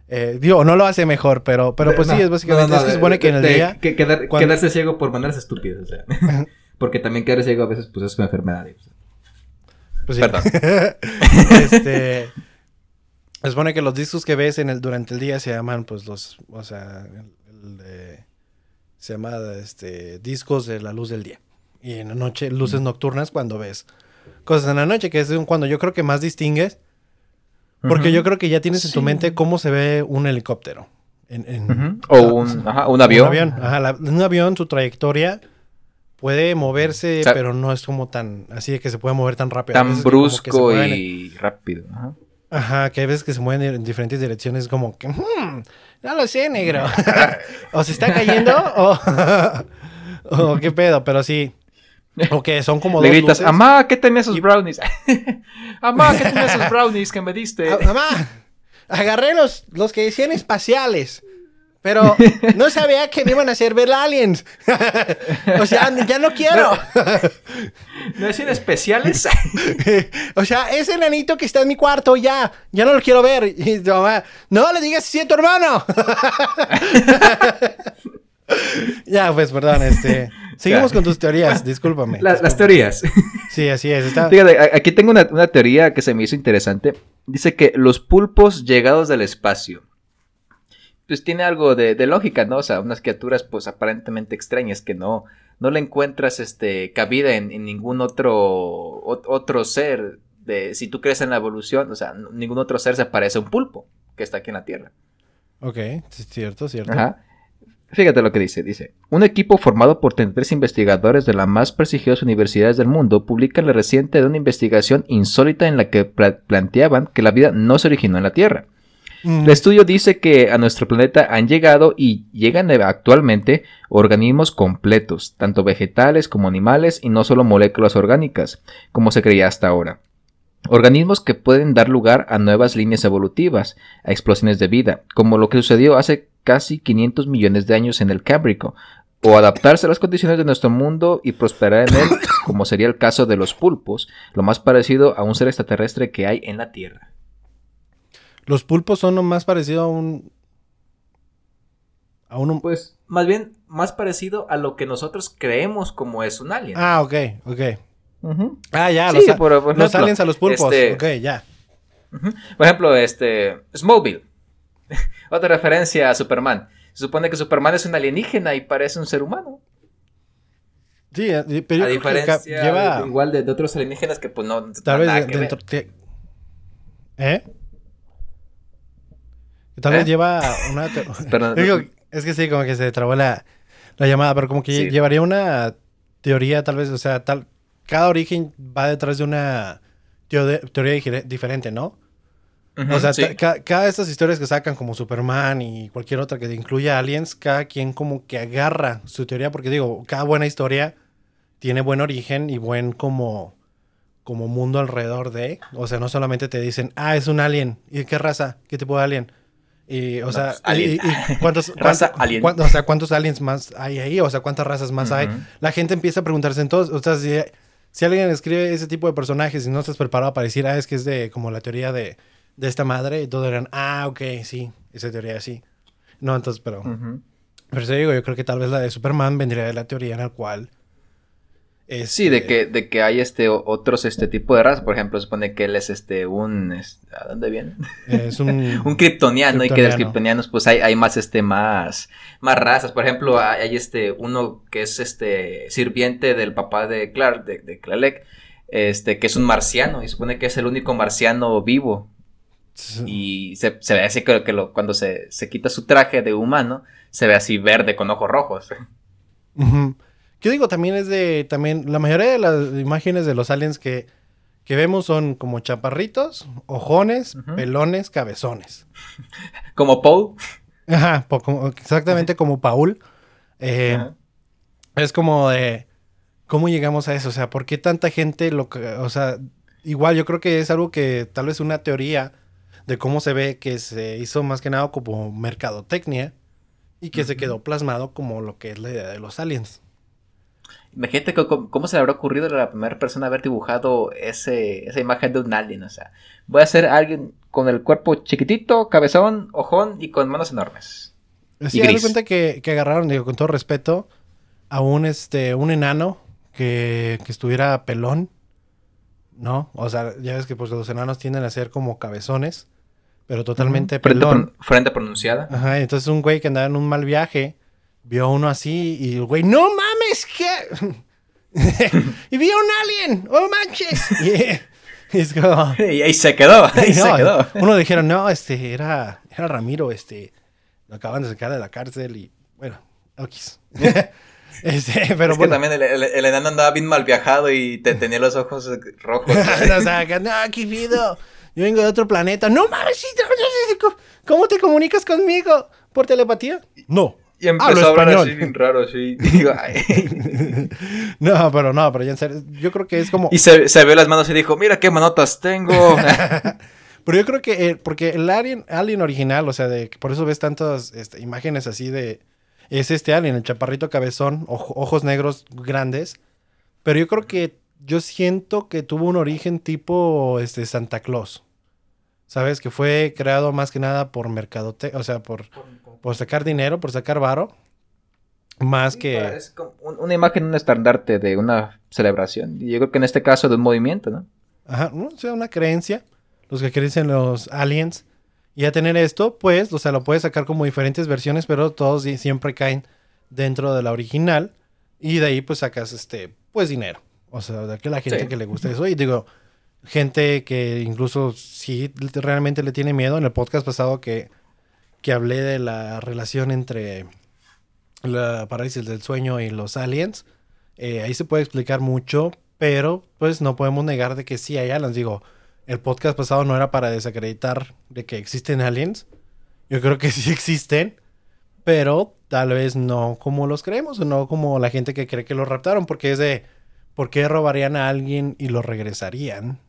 Eh, digo, no lo hace mejor, pero, pero pues sí, es básicamente. es que se supone que en el día. Que Quedarse ciego por maneras estúpidas, o sea. Porque también quedarse ciego a veces, pues es una enfermedad. Pues sí. Perdón. este. Se supone que los discos que ves en el, durante el día se llaman, pues, los. O sea, se llama este, discos de la luz del día. Y en la noche, luces nocturnas cuando ves cosas en la noche, que es cuando yo creo que más distingues. Porque yo creo que ya tienes en tu mente cómo se ve un helicóptero. O un, ajá, un avión. Un avión, ajá, un avión, su trayectoria puede moverse, pero no es como tan así de que se puede mover tan rápido. Tan brusco y rápido. Ajá. que hay veces que se mueven en diferentes direcciones como que, hmm, no lo sé, negro. o se está cayendo o, o qué pedo, pero sí. O que son como Le dos gritas, luces. Amá, ¿qué tenía esos brownies? Amá, ¿qué tenía esos brownies que me diste? Amá, agarré los, los que decían espaciales. Pero no sabía que me iban a hacer ver aliens. o sea, ya no quiero. ¿No es en especiales? o sea, ese enanito que está en mi cuarto, ya, ya no lo quiero ver. Y mamá, no le digas así a tu hermano. ya, pues, perdón, este. Seguimos con tus teorías, discúlpame. Las teorías. Sí, así es. Fíjate, aquí tengo una, una teoría que se me hizo interesante. Dice que los pulpos llegados del espacio pues tiene algo de, lógica, ¿no? O sea, unas criaturas pues aparentemente extrañas que no, no le encuentras este cabida en, ningún otro, otro ser. De, si tú crees en la evolución, o sea, ningún otro ser se parece a un pulpo que está aquí en la Tierra. Ok, cierto, cierto. Ajá. Fíjate lo que dice, dice, un equipo formado por 33 investigadores de las más prestigiosas universidades del mundo publica la reciente de una investigación insólita en la que planteaban que la vida no se originó en la Tierra. El estudio dice que a nuestro planeta han llegado y llegan actualmente organismos completos, tanto vegetales como animales y no solo moléculas orgánicas, como se creía hasta ahora. Organismos que pueden dar lugar a nuevas líneas evolutivas, a explosiones de vida, como lo que sucedió hace casi 500 millones de años en el Cámbrico, o adaptarse a las condiciones de nuestro mundo y prosperar en él, como sería el caso de los pulpos, lo más parecido a un ser extraterrestre que hay en la Tierra. Los pulpos son lo más parecido a un. A un. Pues, más bien, más parecido a lo que nosotros creemos como es un alien. Ah, ok, ok. Ah, ya, los, los, aliens a los pulpos. Este, ok, ya. Por ejemplo, este. Smallville. Otra referencia a Superman. Se supone que Superman es un alienígena y parece un ser humano. Sí, eh, pero a diferencia lleva... igual de, otros alienígenas que pues no tal vez dentro, ¿Eh? Tal vez ¿Eh? lleva una... es que sí, como que se trabó la, llamada, pero como que llevaría una teoría, tal vez, o sea, tal, cada origen va detrás de una teoría diferente, ¿no? o sea, cada de estas historias que sacan como Superman y cualquier otra que incluya aliens, cada quien como que agarra su teoría, porque digo, cada buena historia tiene buen origen y buen como, como mundo alrededor de. O sea, no solamente te dicen, ah, es un alien. ¿Y qué raza? ¿Qué tipo de alien? Y, o sea, pues, y, cuántos, o sea, ¿cuántos aliens más hay ahí? O sea, ¿cuántas razas más hay? La gente empieza a preguntarse entonces, o sea, si, si, alguien escribe ese tipo de personajes y no estás preparado para decir, ah, es que es de como la teoría de, de esta madre, y todos dirán, ah, ok, sí, esa teoría sí. No, entonces, pero... Pero eso digo, yo creo que tal vez la de Superman vendría de la teoría en la cual Sí, de este, que, de que hay este otros este tipo de razas. Por ejemplo, se supone que él es este un ¿a dónde viene? Es un, un kryptoniano, y que de los kryptonianos, pues hay, hay más este más, más razas. Por ejemplo, hay, este uno que es este sirviente del papá de Clark, de, de este, que es un marciano, y se supone que es el único marciano vivo. Y se, ve así que, que lo, cuando se, se, quita su traje de humano, se ve así verde con ojos rojos. Yo digo, también es de, también, la mayoría de las imágenes de los aliens que, que vemos son como chaparritos, ojones, pelones, cabezones. Como Paul. Ajá, exactamente como Paul. Eh, es como de, ¿cómo llegamos a eso? O sea, ¿por qué tanta gente lo que, o sea, igual yo creo que es algo que tal vez una teoría de cómo se ve que se hizo más que nada como mercadotecnia y que se quedó plasmado como lo que es la idea de los aliens. Imagínate cómo, se le habrá ocurrido a la primera persona haber dibujado ese, esa imagen de un alien. O sea, voy a ser alguien con el cuerpo chiquitito, cabezón, ojón y con manos enormes. Sí, me cuenta que, que, agarraron, digo, con todo respeto, a un, este, un enano que, que estuviera pelón. ¿No? O sea, ya ves que pues los enanos tienden a ser como cabezones, pero totalmente pelón. Frente, pronunciada. Ajá, entonces un güey que andaba en un mal viaje vio uno así y el güey, no mames, ¿qué? y vio un alien, oh manches. y, ahí se quedó, ahí se quedó. Uno dijeron, no, este, era, era Ramiro, este, lo acaban de sacar de la cárcel y, bueno, okis. Este, pero es que también el, el, enano andaba bien mal viajado y te tenía los ojos rojos. o sea, no, qué pido. Yo vengo de otro planeta. No mames, ¿cómo te comunicas conmigo? ¿Por telepatía? No. Y empezó a hablar así bien raro, así. no, pero no, pero ya en serio, yo creo que es como... Y se, se vio las manos y dijo, mira qué manotas tengo. pero yo creo que, eh, porque el alien, alien original, o sea, de, por eso ves tantas este, imágenes así de... Es este alien, el chaparrito cabezón, ojos negros grandes. Pero yo creo que, yo siento que tuvo un origen tipo este, Santa Claus. ¿Sabes? Que fue creado más que nada por mercadote, o sea, por por sacar dinero, por sacar varo. Más que. Es como una imagen, un estandarte de una celebración. Y yo creo que en este caso de un movimiento, ¿no? Ajá, o sea, una creencia. Los que creen los aliens. Y a tener esto, pues, o sea, lo puedes sacar como diferentes versiones, pero todos siempre caen dentro de la original. Y de ahí, pues, sacas, este, pues, dinero. O sea, de la gente que le gusta eso. Y digo, gente que incluso sí realmente le tiene miedo. En el podcast pasado que que hablé de la relación entre la parálisis del sueño y los aliens. Eh, ahí se puede explicar mucho, pero pues no podemos negar de que sí hay aliens. Digo, el podcast pasado no era para desacreditar de que existen aliens. Yo creo que sí existen, pero tal vez no como los creemos o no como la gente que cree que los raptaron, porque es de, ¿por qué robarían a alguien y lo regresarían?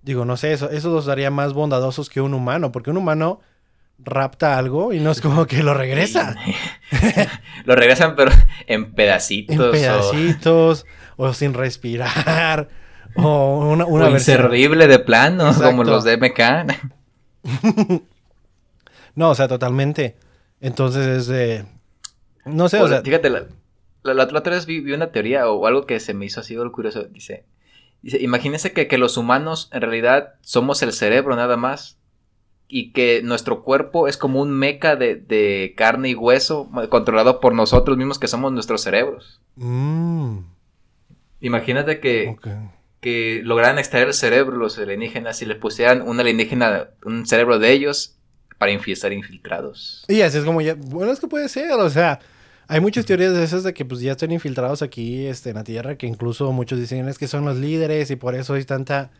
Digo, no sé, eso, eso los haría más bondadosos que un humano, porque un humano rapta algo y no es como que lo regresa. lo regresan, pero en pedacitos. En pedacitos, o, sin respirar, o una, una inservible de plano, como los de MK. no, o sea, totalmente. Entonces es de... No sé, o, sea... Fíjate, la, la, otra vez vi, una teoría o algo que se me hizo así algo curioso. Dice, dice imagínense que, que los humanos en realidad somos el cerebro nada más y que nuestro cuerpo es como un meca de, carne y hueso controlado por nosotros mismos que somos nuestros cerebros. Mm. Imagínate que, que lograran extraer el cerebro los alienígenas y le pusieran un alienígena, un cerebro de ellos para estar infiltrados. Y así es como ya, bueno, es que puede ser, o sea, Hay muchas teorías de esas de que pues ya están infiltrados aquí este, en la Tierra, que incluso muchos dicen es que son los líderes y por eso hay tanta,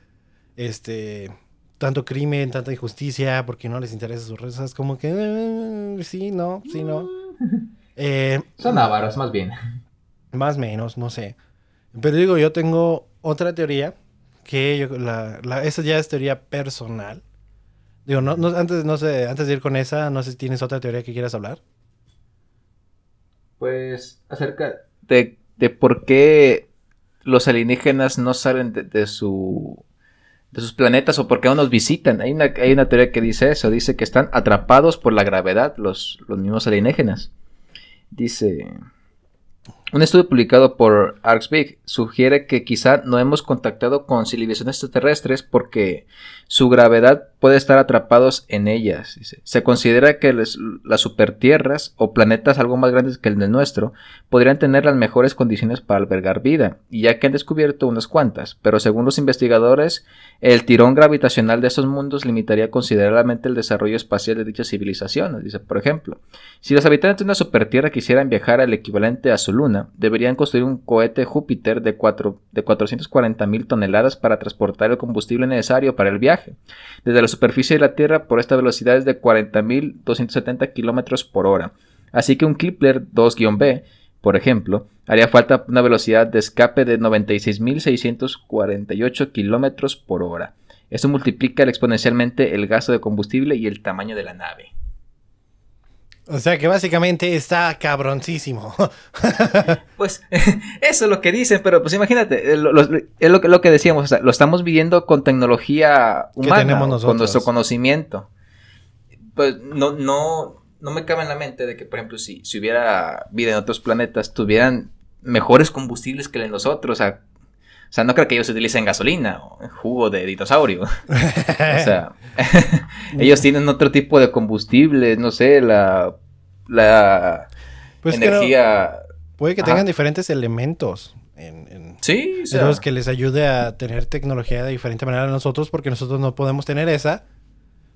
este, tanto crimen, tanta injusticia, porque no les interesa sus razas, como que eh, sí, no, sí, no. Eh, son ávaros, más bien. Más menos, no sé. Pero digo, yo tengo otra teoría que yo, la, la, esa ya es teoría personal. Digo, no, no, antes, no sé, antes de ir con esa, no sé si tienes otra teoría que quieras hablar. Pues acerca de, de por qué los alienígenas no salen de, su de sus planetas o por qué no nos visitan. Hay una, hay una teoría que dice eso, dice que están atrapados por la gravedad los, los mismos alienígenas. Dice, un estudio publicado por ArcSpeak sugiere que quizá no hemos contactado con civilizaciones extraterrestres porque su gravedad puede estar atrapados en ellas. Se considera que las supertierras o planetas algo más grandes que el de nuestro podrían tener las mejores condiciones para albergar vida, ya que han descubierto unas cuantas, pero según los investigadores, el tirón gravitacional de estos mundos limitaría considerablemente el desarrollo espacial de dichas civilizaciones. Dice, por ejemplo, si los habitantes de una supertierra quisieran viajar al equivalente a su luna, deberían construir un cohete Júpiter de, 4, de 440 mil toneladas para transportar el combustible necesario para el viaje desde la superficie de la Tierra por esta velocidad es de 40.270 km por hora. Así que un Kepler 2-B, por ejemplo, haría falta una velocidad de escape de 96.648 km por hora. Esto multiplica exponencialmente el gasto de combustible y el tamaño de la nave. O sea que básicamente está cabroncísimo. pues eso es lo que dicen, pero pues imagínate, es lo, que decíamos, lo estamos viviendo con tecnología humana, con nuestro conocimiento. Pues no, no, no me cabe en la mente de que, por ejemplo, si, si hubiera vida en otros planetas, tuvieran mejores combustibles que en nosotros. O sea, o sea, no creo que ellos utilicen gasolina o jugo de dinosaurio. o sea, ellos tienen otro tipo de combustible, no sé, la, la pues energía... puede que tengan diferentes elementos. En, sí, o sea... que les ayude a tener tecnología de diferente manera a nosotros, porque nosotros no podemos tener esa,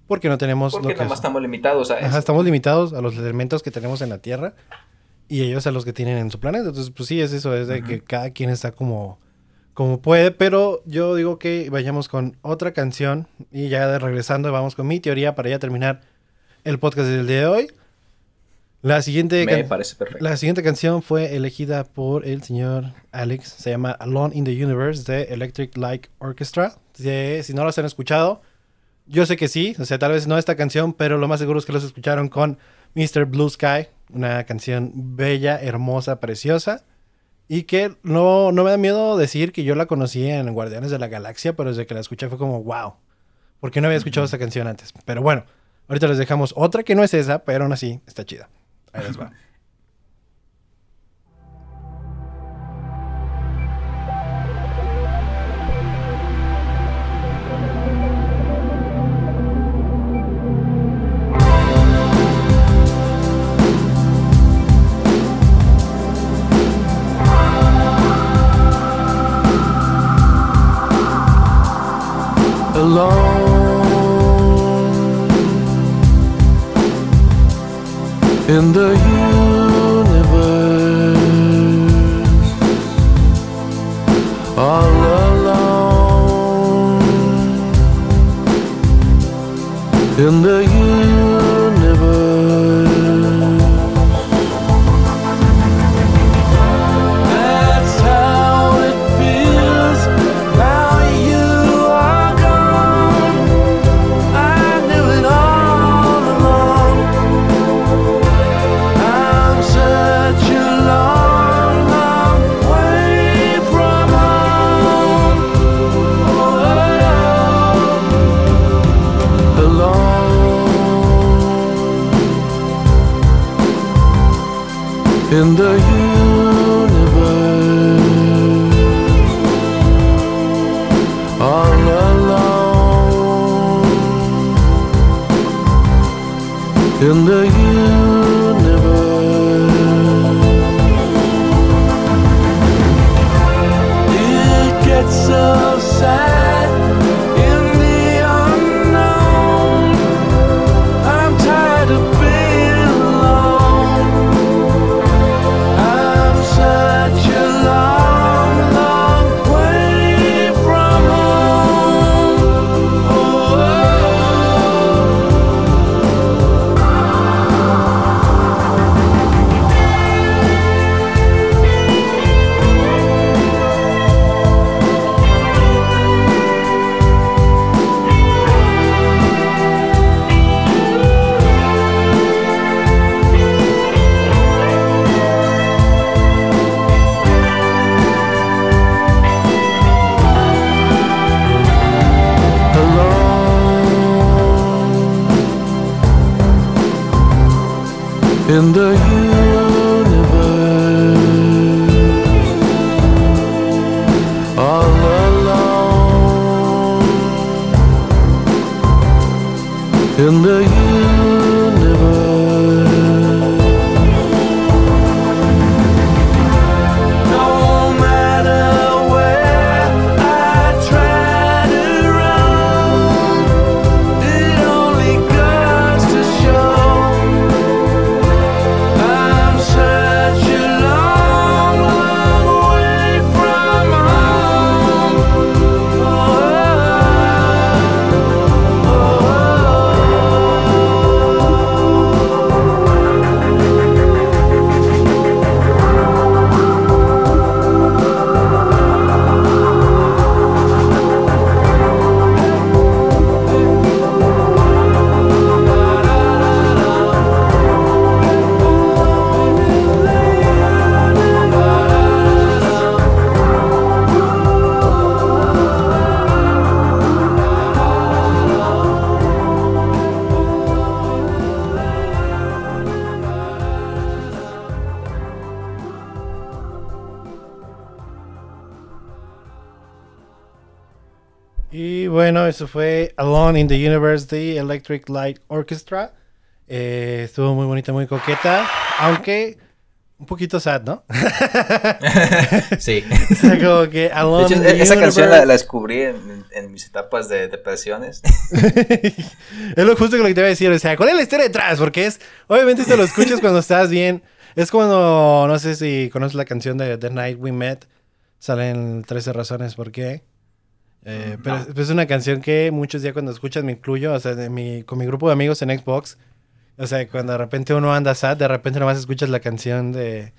porque no tenemos... Porque nada más estamos limitados a Ajá, estamos limitados a los elementos que tenemos en la Tierra y ellos a los que tienen en su planeta. Entonces, pues sí, es eso, es de que cada quien está como como puede, pero yo digo que vayamos con otra canción y ya de regresando vamos con mi teoría para ya terminar el podcast del día de hoy. La siguiente, la siguiente canción fue elegida por el señor Alex, se llama Alone in the Universe de Electric Light Orchestra. Si, no los han escuchado, yo sé que sí, o sea, tal vez no esta canción, pero lo más seguro es que los escucharon con Mr. Blue Sky, una canción bella, hermosa, preciosa. Y que no, no me da miedo decir que yo la conocí en Guardianes de la Galaxia, pero desde que la escuché fue como, wow. porque no había escuchado esta canción antes? Pero bueno, ahorita les dejamos otra que no es esa, pero aún así está chida. Ahí les va. in the in in the Universe de Electric Light Orchestra. Eh, estuvo muy bonita, muy coqueta, aunque un poquito sad, ¿no? sí. o sea, como que de hecho, the esa canción la, descubrí en, mis etapas de depresiones. es lo justo que lo que te iba a decir, o sea, ¿cuál es la historia detrás? Porque es, obviamente, esto lo escuchas cuando estás bien. Es cuando, no sé si conoces la canción de The Night We Met, salen 13 razones por qué. Eh, pero es una canción que muchos días cuando escuchas me incluyo, o sea, de mi, con mi grupo de amigos en Xbox, o sea, cuando de repente uno anda sad, de repente nomás escuchas la canción de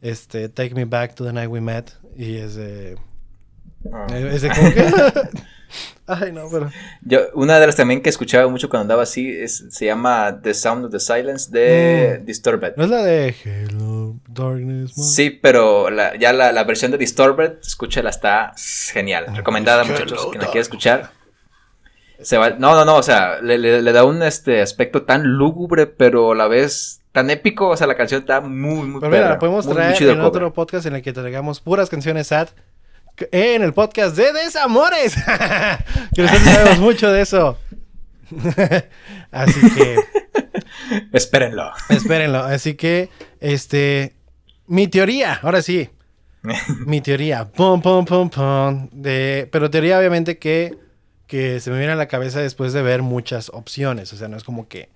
este Take Me Back to the Night We Met y es de... Ah. Es de como que... Ay, no, pero. Yo, una de las también que escuchaba mucho cuando andaba así es, se llama The Sound of the Silence de mm. Disturbed. ¿No es la de Hello Darkness? Sí, pero la, ya la, la, versión de Disturbed, escúchala, está genial. Ah, Recomendada, muchachos, quien la quiera escuchar. Se va, no, no, no, o sea, le, le, da un este aspecto tan lúgubre, pero a la vez tan épico. O sea, la canción está muy, muy Pero mira, la podemos traer en otro podcast en el que traigamos puras canciones sad en el podcast de Desamores. que nosotros sabemos mucho de eso. Así que. Espérenlo. Espérenlo. Así que, este. Mi teoría, ahora sí. mi teoría. Pum, pum, pum, pum. De, pero teoría, obviamente, que, que se me viene a la cabeza después de ver muchas opciones. O sea, no es como que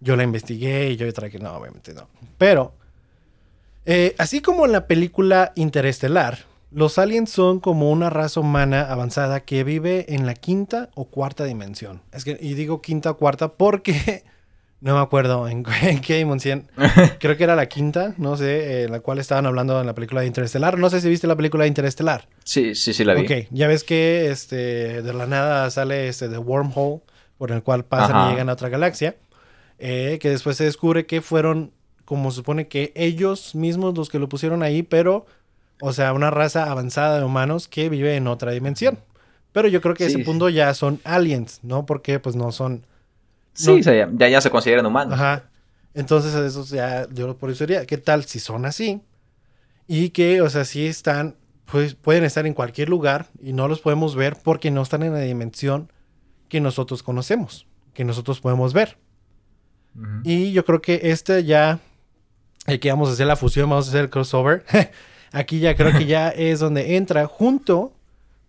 yo la investigué y yo traje. No, obviamente no. Pero. Eh, así como en la película Interestelar, los aliens son como una raza humana avanzada que vive en la quinta o cuarta dimensión. Es que, y digo quinta o cuarta porque no me acuerdo en, qué dimensión. Creo que era la quinta, no sé, en la cual estaban hablando en la película de Interestelar. No sé si viste la película de Interestelar. Sí, sí, sí la vi. Ok, ya ves que este, de la nada sale este The Wormhole, por el cual pasan y llegan a otra galaxia. Eh, que después se descubre que fueron, como supone que ellos mismos los que lo pusieron ahí, pero o sea, una raza avanzada de humanos que vive en otra dimensión. Pero yo creo que ese punto ya son aliens, ¿no? Porque pues no son... Sí, ya, ya, se consideran humanos. Ajá. Entonces eso ya, yo por eso diría, ¿qué tal si son así? Y que, o sea, sí están, pues pueden estar en cualquier lugar y no los podemos ver porque no están en la dimensión que nosotros conocemos, que nosotros podemos ver. Y yo creo que este ya, aquí vamos a hacer la fusión, vamos a hacer el crossover. Aquí ya creo que ya es donde entra junto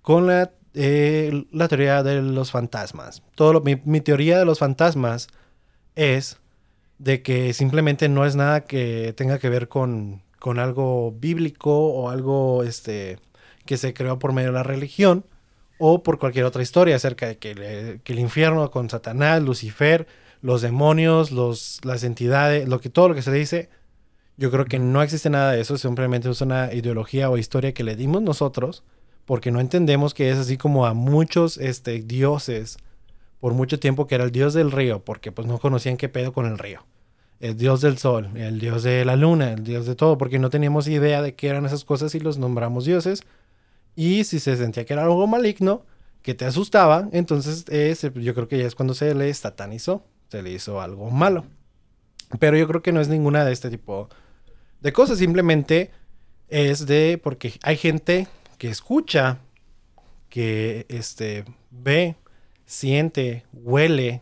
con la, eh, la teoría de los fantasmas. Todo mi, teoría de los fantasmas es de que simplemente no es nada que tenga que ver con, con algo bíblico o algo este, que se creó por medio de la religión o por cualquier otra historia acerca de que, que el infierno con Satanás, Lucifer, los demonios, los, las entidades, lo que, todo lo que se dice yo creo que no existe nada de eso, simplemente es una ideología o historia que le dimos nosotros, porque no entendemos que es así como a muchos este, dioses, por mucho tiempo que era el dios del río, porque pues no conocían qué pedo con el río. El dios del sol, el dios de la luna, el dios de todo, porque no teníamos idea de qué eran esas cosas y los nombramos dioses. Y si se sentía que era algo maligno, que te asustaba, entonces yo creo que ya es cuando se le satanizó, se le hizo algo malo. Pero yo creo que no es ninguna de este tipo de cosas. Simplemente es de porque hay gente que escucha, que este, ve, siente, huele.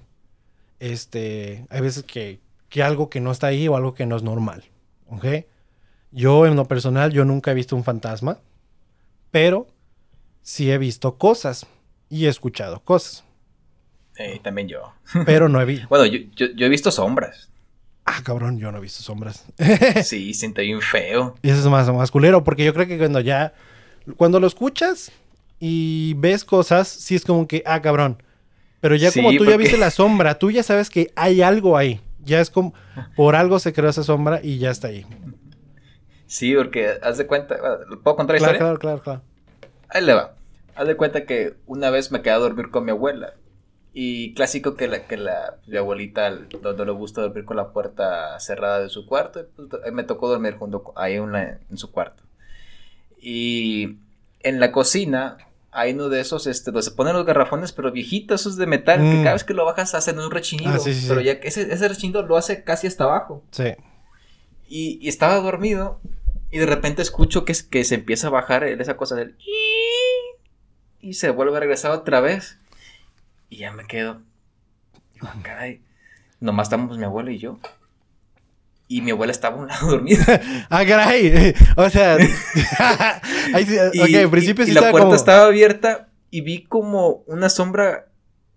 Este, hay veces que, que algo que no está ahí o algo que no es normal. ¿Ok? Yo en lo personal, yo nunca he visto un fantasma, pero sí he visto cosas y he escuchado cosas. Eh, también yo. Pero no he visto. bueno, yo, yo, yo, he visto sombras. Ah, cabrón, yo no he visto sombras. sí, siento bien feo. Y eso es más, más culero, porque yo creo que cuando ya. Cuando lo escuchas y ves cosas, sí es como que, ah, cabrón. Pero ya como tú ya viste la sombra, tú ya sabes que hay algo ahí. Ya es como. Por algo se creó esa sombra y ya está ahí. Sí, porque haz de cuenta. ¿Puedo contar la historia? Claro, claro, claro. Ahí le va. Haz de cuenta que una vez me quedé a dormir con mi abuela. Y clásico que la, que la mi abuelita no, le gusta dormir con la puerta cerrada de su cuarto. Pues, me tocó dormir junto ahí en su cuarto. Y en la cocina hay uno de esos, este, donde se ponen los garrafones, pero viejitos, esos de metal, que mm. cada vez que lo bajas hacen un rechinido. Ah, pero ya que ese, ese rechinido lo hace casi hasta abajo. Sí. Y, y, estaba dormido y de repente escucho que, que se empieza a bajar esa cosa del... Y se vuelve a regresar otra vez. Y ya me quedo. Digo, ah, caray. Nomás estamos mi abuela y yo. Y mi abuela estaba a un lado dormida. ah, caray. O sea. ahí sí, y, ok, principio sí y la puerta estaba abierta y vi como una sombra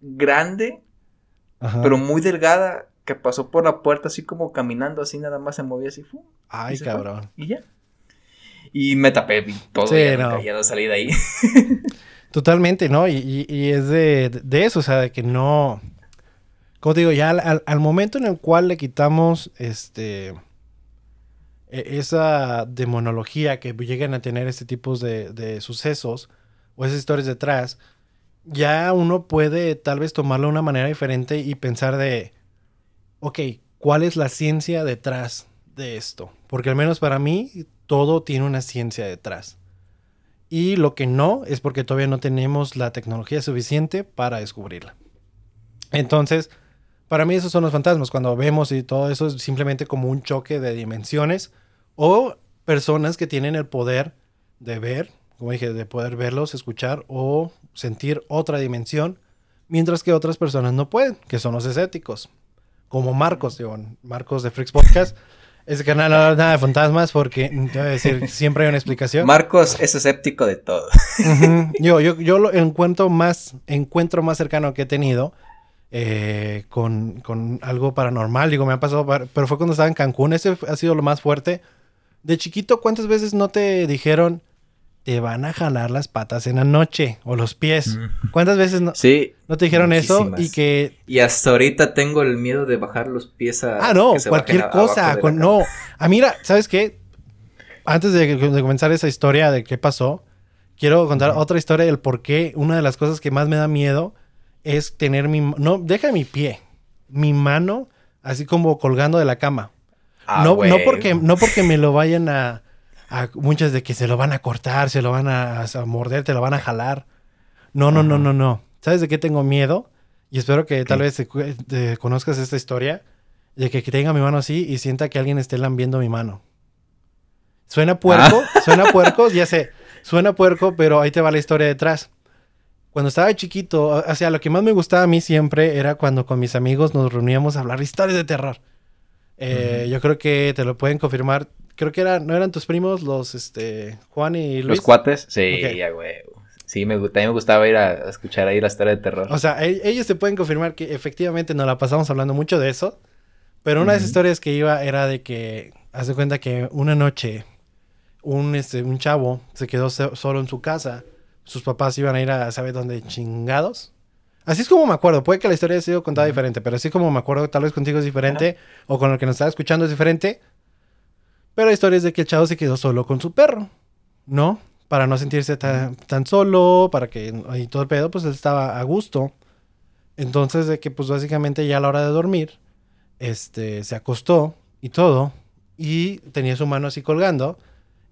grande, pero muy delgada, que pasó por la puerta así como caminando, así nada más se movía así. Ay, cabrón. Y ya. Y me tapé todo. Sí, ya no. no salí de ahí. Totalmente, ¿no? Y, es de, eso, o sea, de que no... Como te digo, ya al, momento en el cual le quitamos este e, esa demonología que llegan a tener este tipo de, de, sucesos o esas historias detrás, ya uno puede tal vez tomarlo de una manera diferente y pensar de, ok, ¿cuál es la ciencia detrás de esto? Porque al menos para mí todo tiene una ciencia detrás. Y lo que no es porque todavía no tenemos la tecnología suficiente para descubrirla. Entonces, para mí esos son los fantasmas. Cuando vemos y todo eso es simplemente como un choque de dimensiones o personas que tienen el poder de ver, como dije, de poder verlos, escuchar o sentir otra dimensión, mientras que otras personas no pueden, que son los escépticos. Como Marcos, digo, Marcos de Freaks Podcast. Ese canal no habla nada de fantasmas porque, te voy a decir, siempre hay una explicación. Marcos es escéptico de todo. Yo, yo, yo lo encuentro más, encuentro más cercano que he tenido eh, con, con, algo paranormal. Digo, me ha pasado, pero fue cuando estaba en Cancún. Ese ha sido lo más fuerte. De chiquito, ¿cuántas veces no te dijeron, te van a jalar las patas en la noche o los pies. ¿Cuántas veces no, sí, no te dijeron eso? Y que... Y hasta ahorita tengo el miedo de bajar los pies a... Ah, no, cualquier cosa. no. Ah, mira, ¿sabes qué? Antes de, comenzar esa historia de qué pasó, quiero contar otra historia del por qué una de las cosas que más me da miedo es tener mi... No, deja mi pie. Mi mano así como colgando de la cama. Ah, no, no, porque, no porque me lo vayan a muchas de que se lo van a cortar, se lo van a, morder, te lo van a jalar. No, no, no, no, no. ¿Sabes de qué tengo miedo? Y espero que tal vez te, conozcas esta historia. De que, tenga mi mano así y sienta que alguien esté lambiendo mi mano. Suena puerco, ah. suena puerco, ya sé. Suena puerco, pero ahí te va la historia detrás. Cuando estaba chiquito, o sea, lo que más me gustaba a mí siempre era cuando con mis amigos nos reuníamos a hablar historias de terror. Eh, yo creo que te lo pueden confirmar creo que eran, ¿no eran tus primos los, este, Juan y Luis? Los cuates, sí, ya, güey. Sí, me, también me gustaba ir a, escuchar ahí la historia de terror. O sea, e, ellos te pueden confirmar que efectivamente nos la pasamos hablando mucho de eso. Pero una de las historias que iba era de que, haz cuenta que una noche un, este, un chavo se quedó solo en su casa. Sus papás iban a ir a, ¿sabe dónde? Chingados. Así es como me acuerdo. Puede que la historia haya sido contada diferente, pero así como me acuerdo, tal vez contigo es diferente, o con el que nos estaba escuchando es diferente. Pero la historia es de que el chavo se quedó solo con su perro, ¿no? Para no sentirse tan, solo, para que ahí todo el pedo, pues él estaba a gusto. Entonces, de que pues básicamente ya a la hora de dormir, este, se acostó y todo, y tenía su mano así colgando,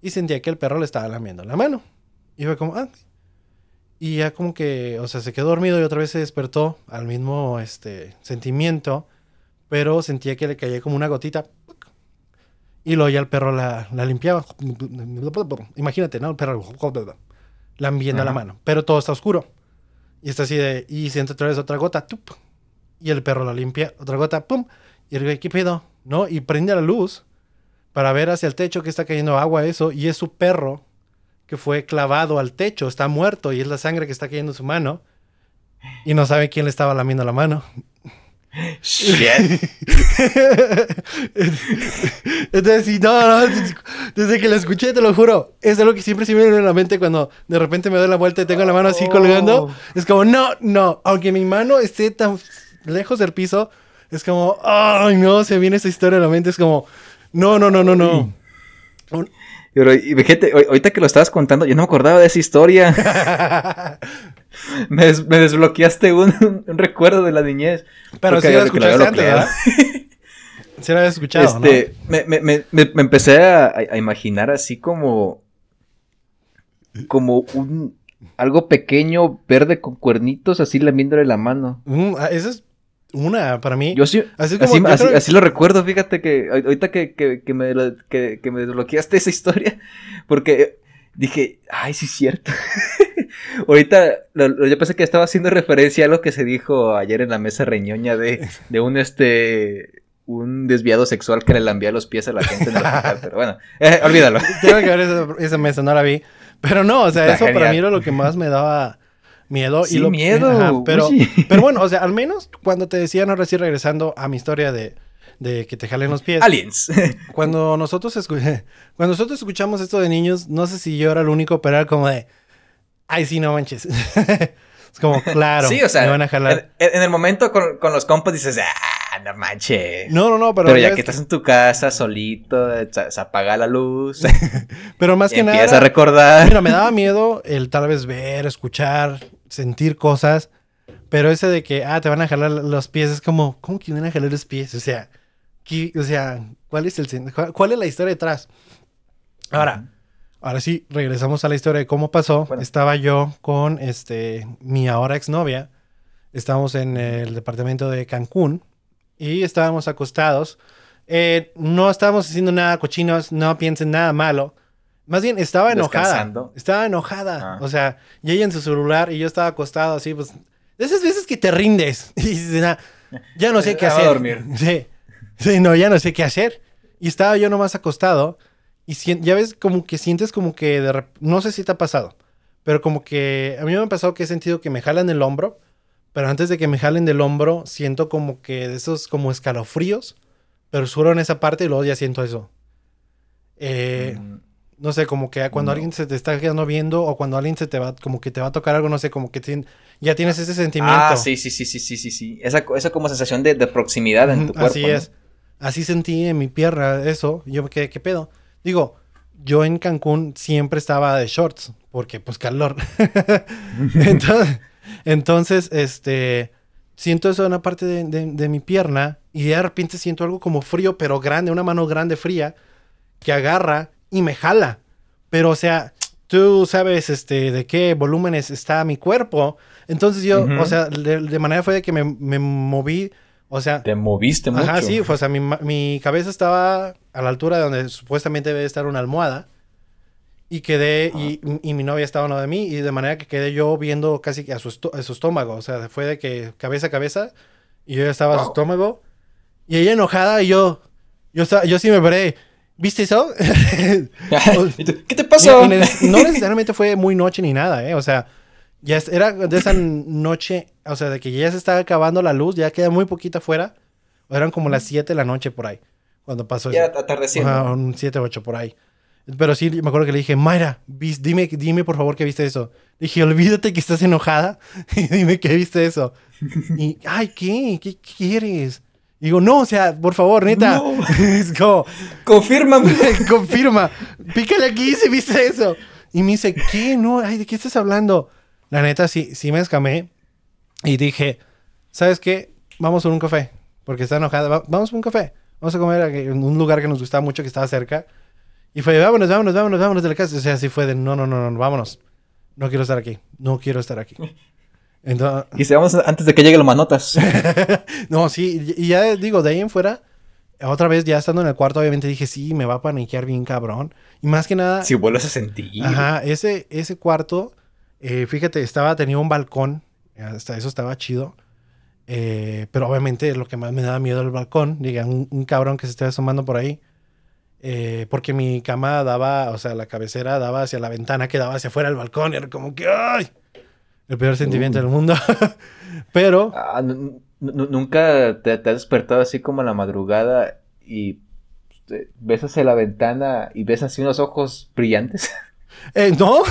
y sentía que el perro le estaba lamiendo la mano. Y fue como, ah. Y ya como que, o sea, se quedó dormido y otra vez se despertó al mismo, este, sentimiento, pero sentía que le caía como una gotita. Y luego ya el perro la, la limpiaba. Imagínate, ¿no? El perro lambiendo la mano. Pero todo está oscuro. Y está así de... Y siente otra vez otra gota. tup, y el perro la limpia. Otra gota. Pum. Y el güey, ¿qué pedo? ¿No? Y prende la luz para ver hacia el techo que está cayendo agua, eso. Y es su perro que fue clavado al techo. Está muerto. Y es la sangre que está cayendo en su mano. Y no sabe quién le estaba lamiendo la mano. Shit. Entonces, sí, no, no, desde que lo escuché, te lo juro, es algo que siempre se me viene a la mente cuando de repente me doy la vuelta y tengo la mano así Oh. colgando. Es como, no, no, aunque mi mano esté tan lejos del piso, es como, ay, no, se viene esa historia a la mente, es como, no, no, no, no, no. Pero, y fíjate, ahor- ahorita que lo estabas contando, yo no me acordaba de esa historia. me, des- me desbloqueaste un, un recuerdo de la niñez. Pero sí lo había escuchaste antes. ¿verdad? Sí lo habías escuchado, Este, me, me, me, me- me empecé a, a imaginar así como. Como un. Algo pequeño, verde con cuernitos, así lamiéndole la mano. ¿no? Mm, ah, esa es una para mí. Yo sí. Así como Así, yo así- creo- así lo recuerdo, fíjate que ahor- ahorita que, que, que me, lo- que, que me desbloqueaste esa historia, porque dije, ay, sí es cierto. ahorita lo- lo- yo pensé que estaba haciendo referencia a lo que se dijo ayer en la mesa reñoña de, de un este un desviado sexual que le lambía los pies a la gente en el hospital, pero bueno, eh, olvídalo. Tengo que ver esa, esa mesa, no la vi. Pero no, o sea, Está eso para mí era lo que más me daba miedo. Sí, y lo, miedo, Ajá, pero, pero bueno, o sea, al menos cuando te decían, ahora sí regresando a mi historia de, de que te jalen los pies. Aliens. Cuando nosotros, cuando nosotros escuchamos esto de niños, no sé si yo era el único, pero era como de, ay, sí, no manches. es como, claro, sí, o sea, me van a jalar. En, en el momento con, con los compas dices, ah, no manches. No, no, no, pero, Pero, ya que estás en tu casa solito, se, apaga la luz, pero más que nada. empiezas a recordar. Mira, me daba miedo el tal vez ver, escuchar, sentir cosas. Pero ese de que, ah, te van a jalar los pies, es como, ¿cómo que van a jalar los pies? O sea, ¿qué- o sea, ¿cuál es el cuál- es la historia detrás? Ahora, ahora sí, regresamos a la historia de cómo pasó. Bueno. Estaba yo con este mi ahora exnovia. Estábamos en el departamento de Cancún y estábamos acostados. Eh, no estábamos haciendo nada cochinos, no piensen nada malo. Más bien, estaba enojada. Estaba enojada. Ah. O sea, y ella en su celular y yo estaba acostado así, pues. De esas veces que te rindes y dices, "Ah, ya no sé qué Ah, va a hacer. dormir. Sí. Sí, no, ya no sé qué hacer. Y estaba yo nomás acostado y sien- ya ves como que sientes como que de no sé si te ha pasado, pero como que a mí me ha pasado que he sentido que me jalan el hombro, pero antes de que me jalen del hombro siento como que de esos como escalofríos, pero solo en esa parte y luego ya siento eso. Eh, Mm, no sé, como que cuando No. alguien se te está quedando viendo o cuando alguien se te va, como que te va a tocar algo, no sé, como que tien- ya tienes ese sentimiento. Ah, sí, sí, sí, sí, sí, sí, sí. Esa, esa como sensación de, de proximidad en tu cuerpo. Así ¿no? es. Así sentí en mi pierna eso. Yo me quedé, ¿qué pedo? Digo, yo en Cancún siempre estaba de shorts, porque pues calor. entonces, entonces, este, siento eso en una parte de, de- de mi pierna y de repente siento algo como frío, pero grande, una mano grande fría, que agarra y me jala. Pero, o sea, tú sabes, este, de qué volúmenes está mi cuerpo. Entonces yo, Ujú. o sea, de, de manera fue de que me, me moví, o sea, Te moviste mucho. Ajá, sí, o sea, mi, mi cabeza estaba a la altura de donde supuestamente debe estar una almohada. Y quedé, y, y mi novia estaba uno de mí, y de manera que quedé yo viendo casi que a su, a su estómago. O sea, fue de que cabeza a cabeza, y yo estaba a su estómago. Y ella enojada, y yo, yo, estaba- yo sí me paré. ¿Viste eso? ¿Y tú, ¿Qué te pasó? No necesariamente fue muy noche ni nada, ¿eh? O sea, ya era de esa noche, o sea, de que ya se estaba acabando la luz, ya queda muy poquita afuera. Eran como las 7 de la noche por ahí, cuando pasó ya eso. atardeciendo. Ajá, un 7 o 8 por ahí. Pero sí, me acuerdo que le dije, Mayra, vis- dime, dime por favor que viste eso. Le dije, olvídate que estás enojada y dime que viste eso. Y, ay, ¿qué? ¿Qué quieres? Digo, no, o sea, por favor, neta. No. es como, Confírmame. Confirma. Pícale aquí si viste eso. Y me dice, ¿qué? No, ay, ¿de qué estás hablando? La neta, sí, sí me escamé. Y dije, ¿sabes qué? Vamos a un café. Porque está enojada. Va- vamos a un café. Vamos a comer en un lugar que nos gustaba mucho, que estaba cerca. Y fue, vámonos, vámonos, vámonos, vámonos de la casa. O sea, así fue de, no, no, no, no, vámonos. No quiero estar aquí. No quiero estar aquí. y se vamos antes de que lleguen los manotas. no, sí, y ya digo, de ahí en fuera, otra vez ya estando en el cuarto, obviamente dije, sí, me va a paniquear bien cabrón. Y más que nada... Si vuelves a sentir. Ajá, ese, ese cuarto, eh, fíjate, estaba, tenía un balcón, hasta eso estaba chido. Eh, pero obviamente lo que más me daba miedo el balcón, diga, un, cabrón que se esté asomando por ahí. Eh, porque mi cama daba, o sea, la cabecera daba hacia la ventana que daba hacia afuera del balcón. Y era como que, ¡ay! El peor sentimiento uh. del mundo. pero... Ah, ¿Nunca te, has despertado así como en la madrugada y este, ves hacia la ventana y ves así unos ojos brillantes? Eh, ¿No?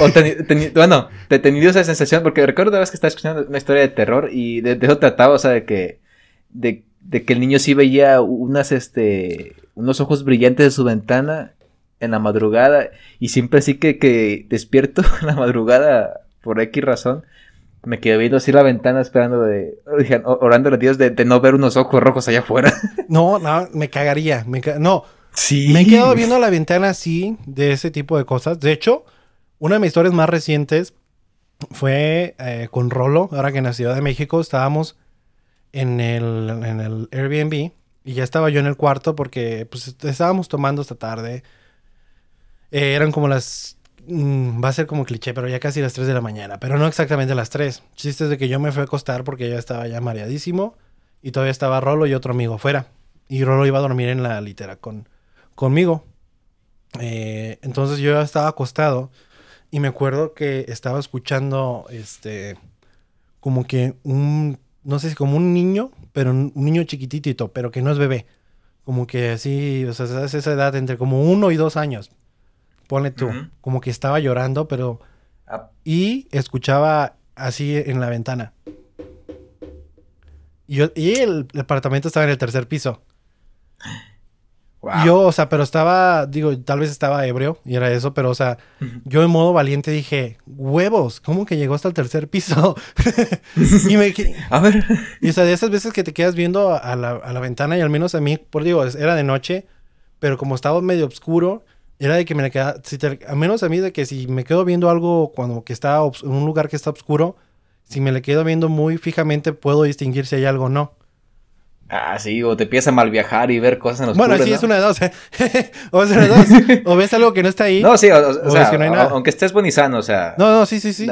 bueno, te he tenido esa sensación porque recuerdo una vez que estaba escuchando una historia de terror y de, eso trataba, o sea, de que, de, que el niño sí veía unas, este, unos ojos brillantes de su ventana en la madrugada y siempre sí que, que despierto en la madrugada por X razón me quedé viendo así la ventana esperando de. Orando a Dios de, no ver unos ojos rojos allá afuera. No, no, me cagaría. Me No. Sí. Me he quedado viendo la ventana así, de ese tipo de cosas. De hecho, una de mis historias más recientes fue eh, con Rolo, ahora que en la Ciudad de México estábamos en el, en el Airbnb y ya estaba yo en el cuarto porque pues estábamos tomando esta tarde. Eh, eran como las Mm, va a ser como cliché, pero ya casi las 3 de la mañana. Pero no exactamente las 3. Chistes de que yo me fui a acostar porque ya estaba ya mareadísimo. Y todavía estaba Rolo y otro amigo afuera. Y Rolo iba a dormir en la litera con, conmigo. Eh, entonces yo ya estaba acostado. Y me acuerdo que estaba escuchando este. Como que un. No sé si como un niño, pero un niño chiquitito, pero que no es bebé. Como que así, o sea, es esa edad entre como uno y dos años Pone tú, como que estaba llorando, pero... Ah. Y escuchaba así en la ventana. Y, yo, y el, departamento estaba en el tercer piso. Yo, o sea, pero estaba, digo, tal vez estaba ebrio y era eso, pero, o sea, yo en modo valiente dije, huevos, ¿cómo que llegó hasta el tercer piso? y me... A ver. Y, o sea, de esas veces que te quedas viendo a la, a la ventana y al menos a mí, por digo, era de noche, pero como estaba medio oscuro, era de que me quedaba, si a menos a mí de que si me quedo viendo algo cuando que está en un lugar que está oscuro, si me le quedo viendo muy fijamente puedo distinguir si hay algo o no. Ah, sí, o te empieza a mal viajar y ver cosas en los Bueno, sí, es una de dos. o es una de dos. o ves algo que no está ahí. No, sí, o, sea, que no hay nada. aunque estés sano, o sea. No, no, sí, sí, sí.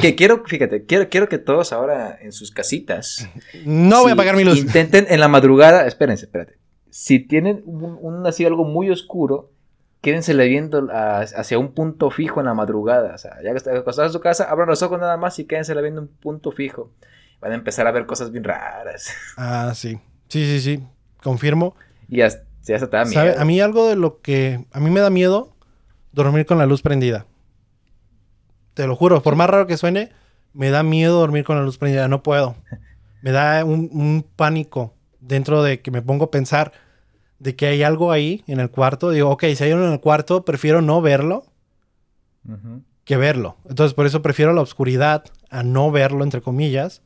que quiero, fíjate, quiero, quiero que todos ahora en sus casitas. No voy a apagar mi luz. Intenten en la madrugada, espérense, espérate. Si tienen un así algo muy oscuro, quédensele viendo hacia un punto fijo en la madrugada. O sea, ya que están acostados en su casa, abran los ojos nada más y quédensele viendo un punto fijo. Van a empezar a ver cosas bien raras. Ah, sí. Sí, sí, sí. Confirmo. Y ya, ya se te da miedo. A mí algo de lo que... A mí me da miedo dormir con la luz prendida. Te lo juro. Por más raro que suene, me da miedo dormir con la luz prendida. No puedo. Me da un, un pánico dentro de que me pongo a pensar de que hay algo ahí en el cuarto, digo, ok, si hay uno en el cuarto, prefiero no verlo que verlo. Entonces, por eso prefiero la oscuridad a no verlo, entre comillas,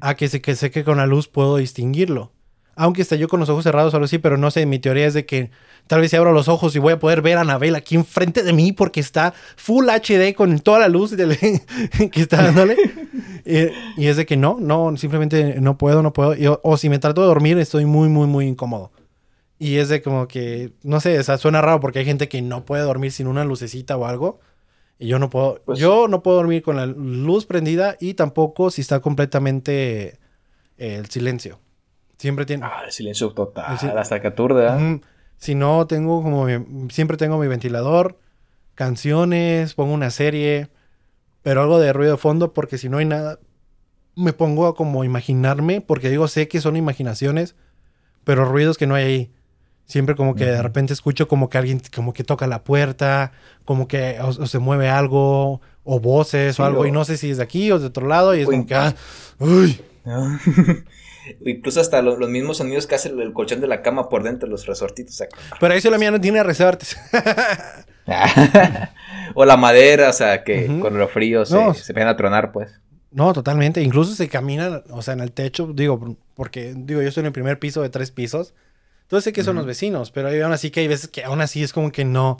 a que sé que, sé que con la luz puedo distinguirlo. Aunque esté yo con los ojos cerrados o algo así, pero no sé, mi teoría es de que tal vez si abro los ojos y voy a poder ver a Anabel aquí enfrente de mí porque está full HD con toda la luz que está dándole. y, es de que no, no, simplemente no puedo, no puedo. o si me trato de dormir, estoy muy, muy, muy incómodo. Y es de como que, no sé, o sea, suena raro porque hay gente que no puede dormir sin una lucecita o algo. Y yo no puedo, pues yo no puedo dormir con la luz prendida y tampoco si está completamente eh, el silencio. Siempre tiene... Ah, el silencio total, hasta que aturde, ¿eh? Si no, tengo como, siempre tengo mi ventilador, canciones, pongo una serie, pero algo de ruido de fondo porque si no hay nada, me pongo a como imaginarme, porque digo, sé que son imaginaciones, pero ruidos que no hay ahí. Siempre como que de repente escucho como que alguien como que toca la puerta, como que o, se mueve algo, o voces o algo, y no sé si es de aquí o de otro lado, y es como que, ah, uy. Incluso hasta los mismos sonidos que hace el, colchón de la cama por dentro, los resortitos. Pero ahí la mía no tiene resortes. o la madera, o sea, que con los fríos se, se a tronar, pues. No, totalmente. Incluso se camina, o sea, en el techo, digo, porque, digo, yo estoy en el primer piso de tres pisos. Entonces sé que son los vecinos, pero aún así que hay veces que aún así es como que no,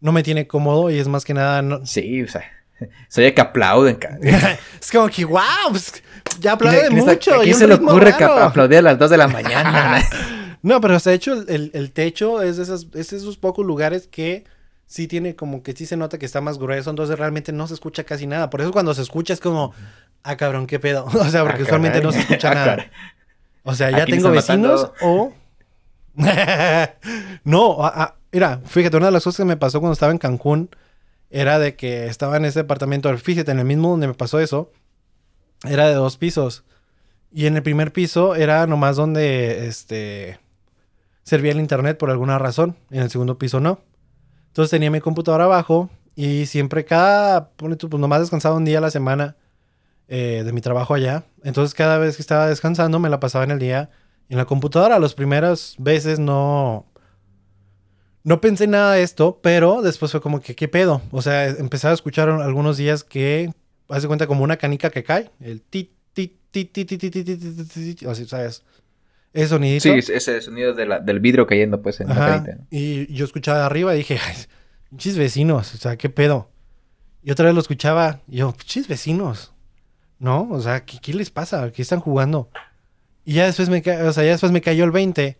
no me tiene cómodo y es más que nada... No... Sí, o sea, Se oye que aplauden. es como que, wow, pues, ya aplauden mucho. ¿A quién se le ocurre aplaudir a las 2 de la mañana? no, pero se ha hecho el, el, techo es de, esos, es de esos pocos lugares que sí tiene como que sí se nota que está más grueso, entonces realmente no se escucha casi nada. Por eso cuando se escucha es como, ah, cabrón, qué pedo. O sea, porque ah, usualmente no se escucha ah, nada. O sea, ya tengo vecinos o... no, mira, fíjate, una de las cosas que me pasó cuando estaba en Cancún era de que estaba en ese departamento, fíjate, en el mismo donde me pasó eso, era de dos pisos. Y en el primer piso era nomás donde, este, servía el internet por alguna razón. En el segundo piso no. Entonces tenía mi computadora abajo y siempre cada, pues nomás descansaba un día a la semana eh, de mi trabajo allá. Entonces cada vez que estaba descansando me la pasaba en el día en la computadora. Las primeras veces no, no pensé nada de esto, pero después fue como que, ¿qué pedo? O sea, empecé a escuchar algunos días que, hace cuenta como una canica que cae, el tit, tit, tit, tit, tit, tit, tit, así, ¿sabes? Ese sonidito. Sí, ese sonido del vidrio cayendo, pues, en la. Y yo escuchaba de arriba y dije, chis vecinos, o sea, ¿qué pedo? Y otra vez lo escuchaba y yo, chis vecinos, ¿no? O sea, ¿qué, ¿qué, les pasa? ¿Qué están jugando? Y ya después me, o sea, ya después me cayó el 20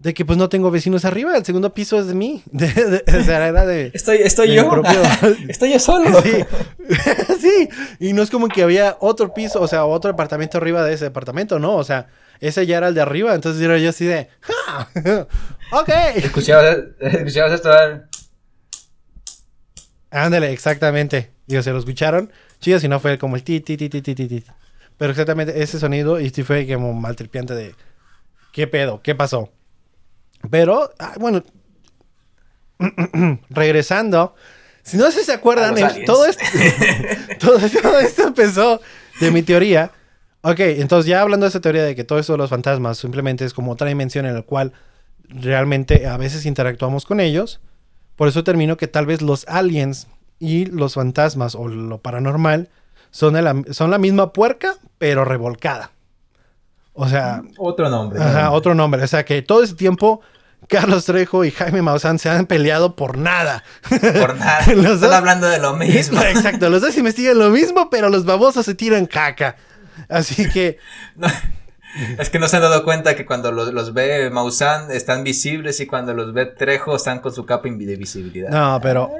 de que pues no tengo vecinos arriba, el segundo piso es de mí. o sea, era de. Estoy, estoy yo. estoy yo solo. Sí. sí. Y no es como que había otro piso, o sea, otro departamento arriba de ese departamento, no. O sea, ese ya era el de arriba. Entonces era yo así de. ¡Ja! ok. Escuchabas, escuchabas esto. Ándale, exactamente. Digo, se lo escucharon. Chido, si no fue como el ti, ti, ti, ti, ti, ti. Pero exactamente ese sonido y sí fue como maltripiante de. ¿Qué pedo? ¿Qué pasó? Pero, ah, bueno, regresando, si no sé si se acuerdan, todo, esto, todo, esto empezó de mi teoría. Ok, entonces ya hablando de esa teoría de que todo eso de los fantasmas simplemente es como otra dimensión en la cual realmente a veces interactuamos con ellos. Por eso termino que tal vez los aliens y los fantasmas o lo paranormal son, son la misma puerca, pero revolcada. O sea. Otro nombre. Ajá, otro nombre. O sea que todo ese tiempo. Carlos Trejo y Jaime Maussan se han peleado por nada. Por nada. Están hablando de lo mismo. Exacto, los dos investigan lo mismo, pero los babosos se tiran caca. Así que. es que no se han dado cuenta que cuando los, ve Maussan están visibles y cuando los ve Trejo están con su capa de visibilidad. No, pero.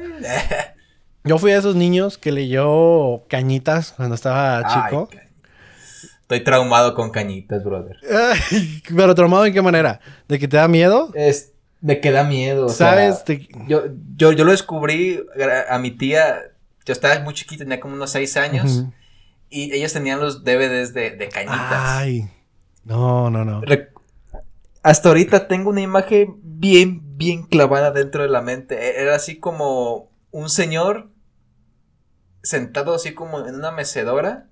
Yo fui a esos niños que leyó Cañitas cuando estaba chico. Estoy traumado con cañitas, brother. Pero traumado en qué manera? ¿De que te da miedo? Es de que da miedo. ¿Sabes? yo, yo, yo lo descubrí a mi tía. Yo estaba muy chiquito, tenía como unos seis años. Y ellos tenían los DVDs de, de cañitas. Ay. No, no, no. Hasta ahorita tengo una imagen bien, bien clavada dentro de la mente. E, era así como un señor sentado así como en una mecedora.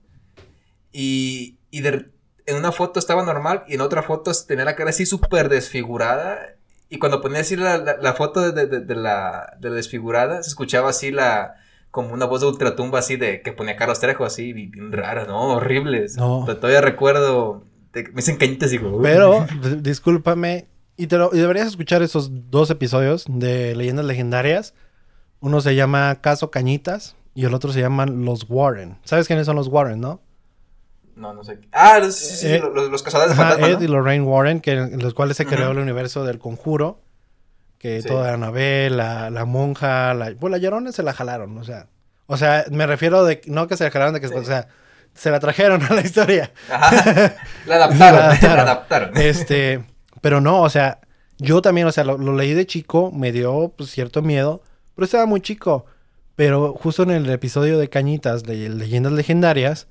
Y, y en una foto estaba normal y en otra foto tenía la cara así súper desfigurada. Y cuando ponía así la, la, foto de, de, de, la, de desfigurada, se escuchaba así la como una voz de ultratumba así de que ponía Carlos Trejo así, bien rara, ¿no? Horrible. No. todavía recuerdo, me dicen cañitas y digo... Pero, discúlpame, y, te y deberías escuchar esos dos episodios de Leyendas Legendarias. Uno se llama Caso Cañitas y el otro se llama Los Warren. ¿Sabes quiénes son los Warren, no? No, no sé. Ah, sí, sí, eh, los, los, cazadores de fantasmas. Ed y Lorraine Warren, que, en los cuales se creó el universo del conjuro. Que toda Anabel, la, la monja, la. Pues la llorona se la jalaron, o sea. O sea, me refiero de. No que se la jalaron, de que. O sea, se la trajeron a la historia. Ajá. La adaptaron. la adaptaron. Este. Pero no, o sea. Yo también, o sea, lo, leí de chico, me dio pues, cierto miedo, pero estaba muy chico. Pero justo en el episodio de Cañitas, de Leyendas Legendarias,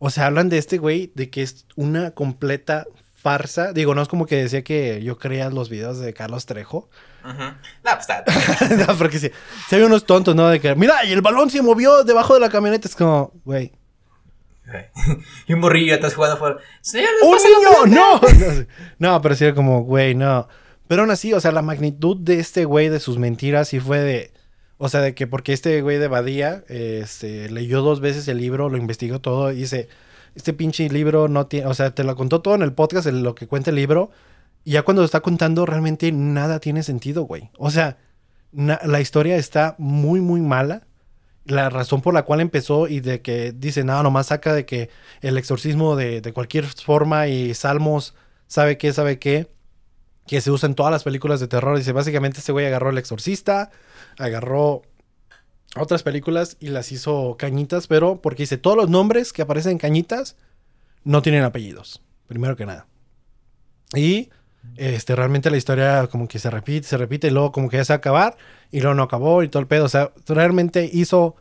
o sea, hablan de este güey, de que es una completa farsa. Digo, no es como que decía que yo creía los videos de Carlos Trejo. No, pues está. no, porque sí. Se hay unos tontos, ¿no? De que, mira, y el balón se movió debajo de la camioneta. Es como, güey. y un morrillo estás jugando por. ¡Un niño! ¡No! no, pero sí era como, güey, no. Pero aún así, o sea, la magnitud de este güey, de sus mentiras, sí fue de. O sea, de que porque este güey de Badía este, leyó dos veces el libro, lo investigó todo y dice, este pinche libro no tiene, o sea, te lo contó todo en el podcast, en lo que cuenta el libro, y ya cuando lo está contando realmente nada tiene sentido, güey. O sea, la historia está muy, muy mala la razón por la cual empezó y de que dice, no, nomás saca de que el exorcismo de, de cualquier forma y salmos, sabe qué, sabe qué, que se usa en todas las películas de terror. Dice, básicamente este güey agarró el exorcista, agarró otras películas y las hizo cañitas, pero porque dice, todos los nombres que aparecen en cañitas no tienen apellidos, primero que nada. Y este, realmente la historia como que se repite, se repite y luego como que ya se va a acabar y luego no acabó y todo el pedo. O sea, realmente hizo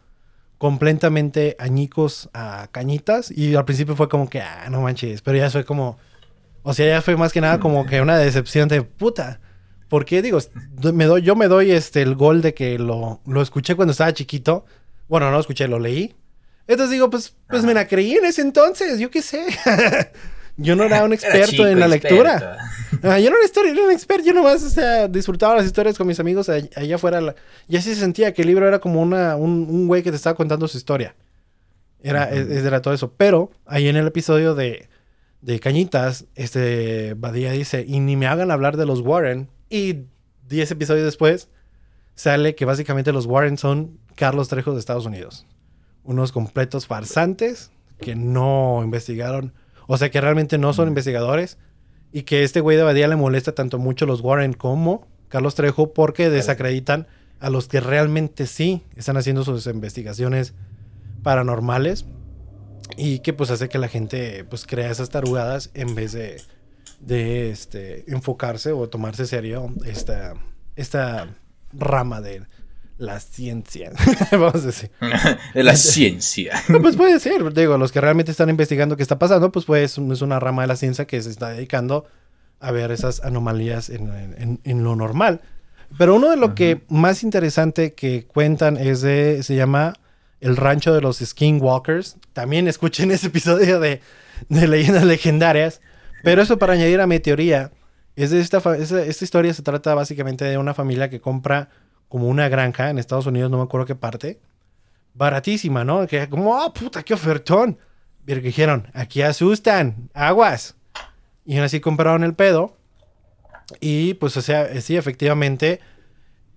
completamente añicos a cañitas y al principio fue como que, ah, no manches, pero ya fue como, o sea, ya fue más que nada como que una decepción de puta. Porque digo, me doy, yo me doy este, el gol de que lo, lo escuché cuando estaba chiquito. Bueno, no lo escuché, lo leí. Entonces digo, pues, pues me la creí en ese entonces, yo qué sé. yo no era un experto en la lectura. Ah, yo no era, un experto, yo nomás o sea, disfrutaba las historias con mis amigos allá, afuera. Y así se sentía que el libro era como una, un, un güey que te estaba contando su historia. Era, era todo eso. Pero ahí en el episodio de, de Cañitas, este Badía dice, y ni me hagan hablar de los Warren. Y 10 episodios después sale que básicamente los Warren son Carlos Trejo de Estados Unidos. Unos completos farsantes que no investigaron, o sea que realmente no son investigadores y que este güey de Badía le molesta tanto mucho los Warren como Carlos Trejo porque desacreditan a los que realmente sí están haciendo sus investigaciones paranormales y que pues hace que la gente pues crea esas tarugadas en vez de, de este, enfocarse o tomarse serio esta, esta rama de la ciencia. Vamos a decir. de la ciencia. pues puede ser, digo, los que realmente están investigando qué está pasando, pues, pues es una rama de la ciencia que se está dedicando a ver esas anomalías en, en, lo normal. Pero uno de lo que más interesante que cuentan es de, se llama El Rancho de los Skinwalkers. También escuchen ese episodio de, de Leyendas Legendarias. Pero eso para añadir a mi teoría, es de esta, esta, historia se trata básicamente de una familia que compra como una granja en Estados Unidos, no me acuerdo qué parte, baratísima, ¿no? Que como, ah, puta, qué ofertón. Pero que dijeron, aquí asustan, aguas. Y así compraron el pedo. Y pues, o sea, sí, efectivamente,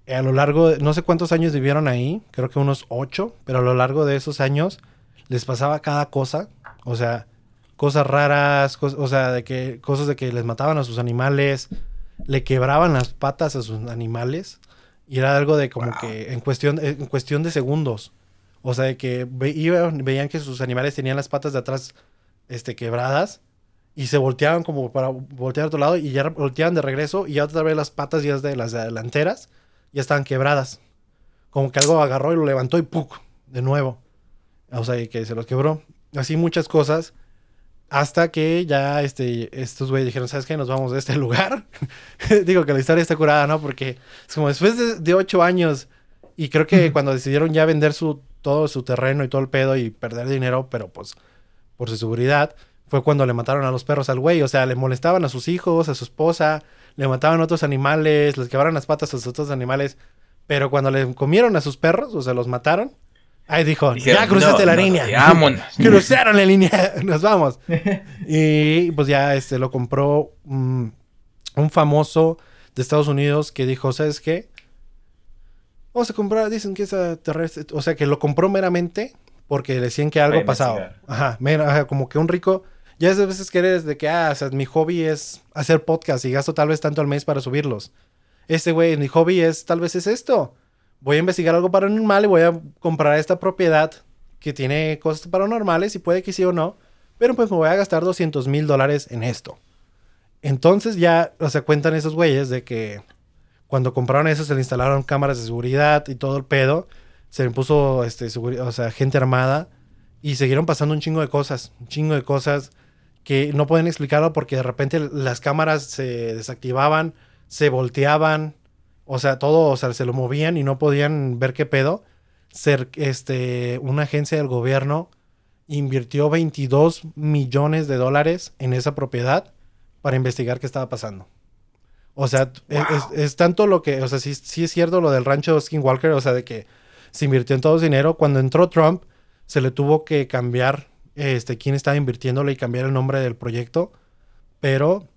a lo largo, de, no sé cuántos años vivieron ahí, creo que unos ocho, pero a lo largo de esos años les pasaba cada cosa. O sea, cosas raras, o sea, de que, cosas de que les mataban a sus animales, le quebraban las patas a sus animales. Y era algo de como que en cuestión, en cuestión de segundos. O sea, de que veían que sus animales tenían las patas de atrás este, quebradas y se volteaban como para voltear a otro lado y ya volteaban de regreso y ya otra vez las patas ya de las delanteras ya estaban quebradas. Como que algo agarró y lo levantó y ¡puc! De nuevo. O sea, que se los quebró. Así muchas cosas. Hasta que ya este, estos güeyes dijeron, ¿sabes qué? Nos vamos de este lugar. Digo que la historia está curada, ¿no? Porque es como después de, ocho años y creo que cuando decidieron ya vender su, todo su terreno y todo el pedo y perder dinero, pero pues por su seguridad, fue cuando le mataron a los perros al güey. O sea, le molestaban a sus hijos, a su esposa, le mataban a otros animales, les quebraron las patas a sus otros animales. Pero cuando le comieron a sus perros, o sea, los mataron, Ahí dijo, ya cruzaste la línea. Vámonos. Cruzaron la línea, nos vamos. y pues ya este lo compró un famoso de Estados Unidos que dijo, ¿sabes qué? Vamos a comprar, dicen que esa terrestre, o sea, que lo compró meramente porque decían que algo pasaba. Ajá, ajá, como que un rico, ya a veces que eres de que, ah, o sea, mi hobby es hacer podcast y gasto tal vez tanto al mes para subirlos. Este güey, mi hobby es, tal vez es esto voy a investigar algo paranormal y voy a comprar esta propiedad que tiene cosas paranormales y puede que sí o no, pero pues me voy a gastar 200 mil dólares en esto. Entonces ya, o sea, cuentan esos güeyes de que cuando compraron eso se le instalaron cámaras de seguridad y todo el pedo, se le puso, este, o sea, gente armada y siguieron pasando un chingo de cosas, un chingo de cosas que no pueden explicarlo porque de repente las cámaras se desactivaban, se volteaban, o sea, todo, o sea, se lo movían y no podían ver qué pedo. Ser, este, una agencia del gobierno invirtió 22 millones de dólares en esa propiedad para investigar qué estaba pasando. O sea, es, tanto lo que, o sea, sí, sí es cierto lo del rancho Skinwalker, o sea, de que se invirtió en todo ese dinero. Cuando entró Trump, se le tuvo que cambiar este, quién estaba invirtiéndole y cambiar el nombre del proyecto, pero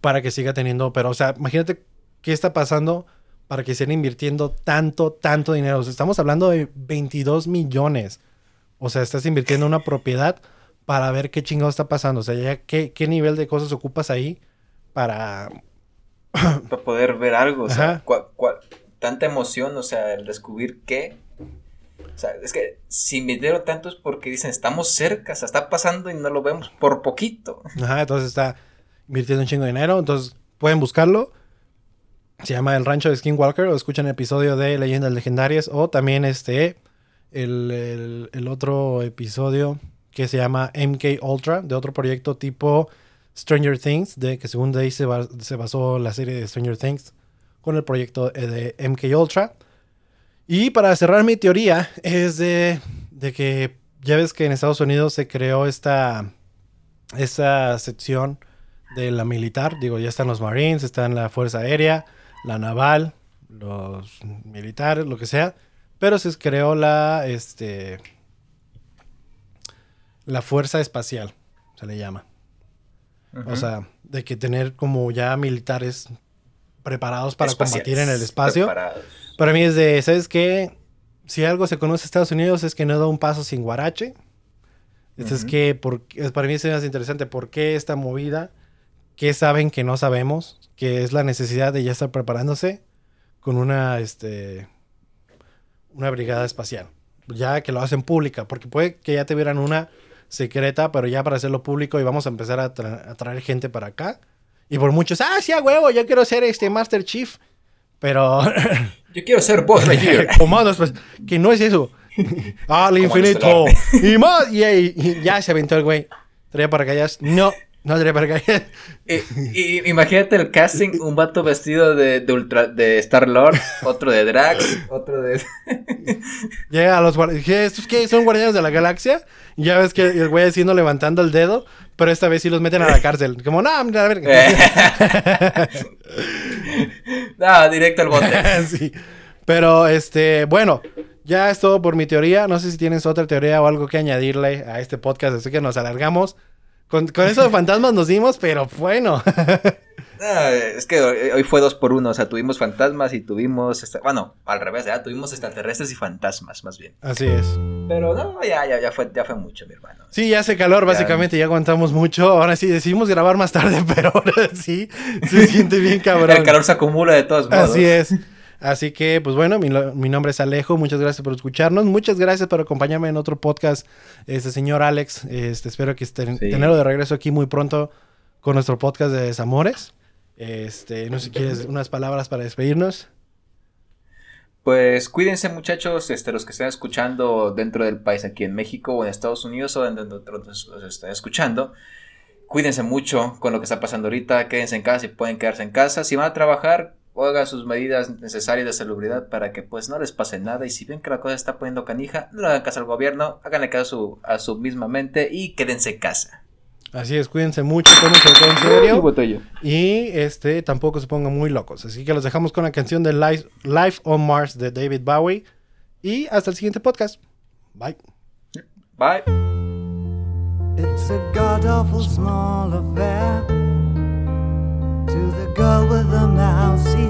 para que siga teniendo, pero, o sea, imagínate qué está pasando para que estén invirtiendo tanto, tanto dinero. O sea, estamos hablando de 22 millones. O sea, estás invirtiendo en una propiedad para ver qué chingado está pasando. O sea, ya qué, qué nivel de cosas ocupas ahí para... Para poder ver algo. O sea, cua- tanta emoción, o sea, el descubrir qué. O sea, es que si invirtieron tanto es porque dicen, estamos cerca, o sea, está pasando y no lo vemos por poquito. Ajá, entonces está invirtiendo un chingo de dinero. Entonces pueden buscarlo. Se llama El Rancho de Skinwalker o escuchan el episodio de Leyendas Legendarias o también este, el, el- otro episodio que se llama MK Ultra de otro proyecto tipo Stranger Things, de que según de ahí se, se basó la serie de Stranger Things con el proyecto eh, de MK Ultra. Y para cerrar mi teoría es de, de que ya ves que en Estados Unidos se creó esta, esta sección de la militar. Digo, ya están los Marines, están la Fuerza Aérea, la Naval, los militares, lo que sea. Pero se creó la, este, la Fuerza Espacial, se le llama. O sea, de que tener como ya militares preparados para Espaciales, combatir en el espacio. preparados. Para mí es de, ¿sabes qué? Si algo se conoce en Estados Unidos es que no da un paso sin guarache. Es que, por- es- para mí me hace interesante, ¿por qué esta movida? ¿Qué saben que no sabemos? Que es la necesidad de ya estar preparándose con una, este, una brigada espacial. Ya que lo hacen pública, porque puede que ya tuvieran una secreta, pero ya para hacerlo público y vamos a empezar a, tra- a traer gente para acá. Y por muchos, ah, sí, a huevo, yo quiero ser este Master Chief. Pero Yo quiero ser. Comandos, pues, que no es eso. Al infinito. Y más. Y, y- y ya se aventó el güey. Traía paracaídas. No, no paracaídas. Y, y- imagínate el casting, un vato vestido de, de, ultra, de Star Lord, otro de Drax, otro de... Llega a los guardianes. ¿Qué? ¿Estos qué? ¿Son guardianes de la galaxia? Y ya ves que el güey haciendo levantando el dedo. Pero esta vez sí los meten a la cárcel. Como, no, mira, a ver. no, directo al bote. sí. Pero, este, bueno, ya es todo por mi teoría. No sé si tienes otra teoría o algo que añadirle a este podcast. Así que nos alargamos. Con, con eso de fantasmas nos dimos, pero bueno. Es que hoy, fue dos por uno, o sea, tuvimos fantasmas y tuvimos, esta- bueno, al revés, ya tuvimos extraterrestres y fantasmas, más bien. Así es. Pero no, ya, ya, ya fue, ya fue mucho, mi hermano. Sí, ya hace calor, Ya. básicamente, ya aguantamos mucho. Ahora sí, decidimos grabar más tarde, pero ahora sí, se siente bien cabrón. El calor se acumula de todos modos. Así es. Así que, pues bueno, mi, nombre es Alejo. Muchas gracias por escucharnos. Muchas gracias por acompañarme en otro podcast, este señor Alex. Este, espero que estén, Sí. tenerlo de regreso aquí muy pronto con nuestro podcast de Desamores. Este, no sé si quieres unas palabras para despedirnos. Pues cuídense muchachos, este, los que estén escuchando dentro del país aquí en México o en Estados Unidos o en donde otros los estén escuchando. Cuídense mucho con lo que está pasando ahorita, quédense en casa si pueden quedarse en casa. Si van a trabajar, hagan sus medidas necesarias de salubridad para que pues no les pase nada. Y si ven que la cosa está poniendo canija, no le hagan caso al gobierno, háganle caso a su, a su misma mente y quédense en casa. Así es, cuídense mucho, tómense todo en serio. Y este tampoco se pongan muy locos. Así que los dejamos con la canción de Life, Life on Mars de David Bowie. Y hasta el siguiente podcast. Bye. Bye. It's a god awful small affair to the girl with the mousy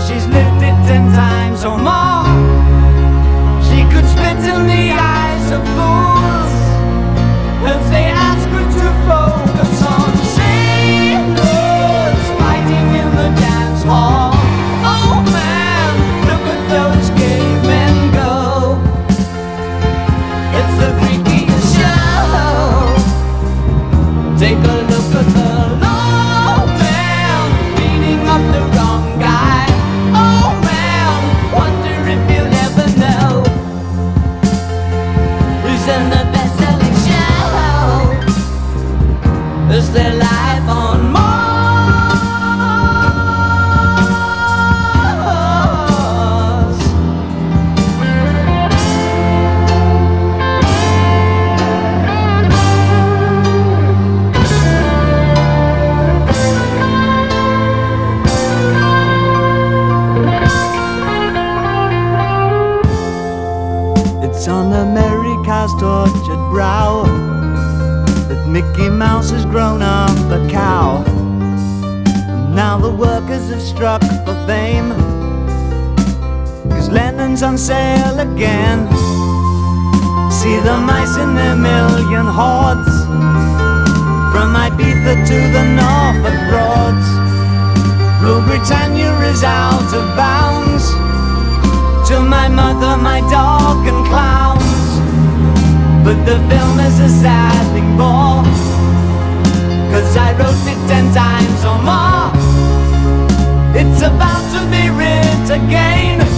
she's lived it ten times or more. She could spit in the eyes of fools and again. See the mice in their million hordes. From Ibiza to the Norfolk Broads. Rule Britannia is out of bounds. To my mother, my dog, and clowns. But the film is a sad thing more. Cause I wrote it ten times or more. It's about to be writ again.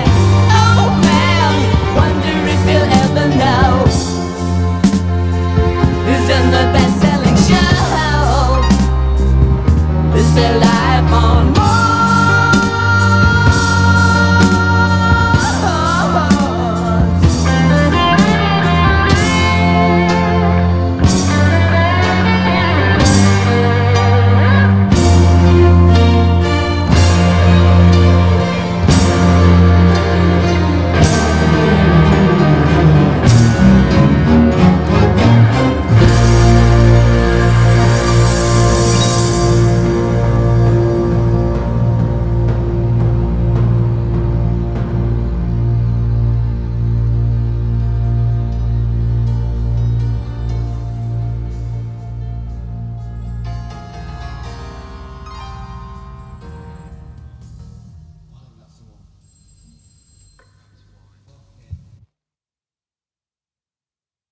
de la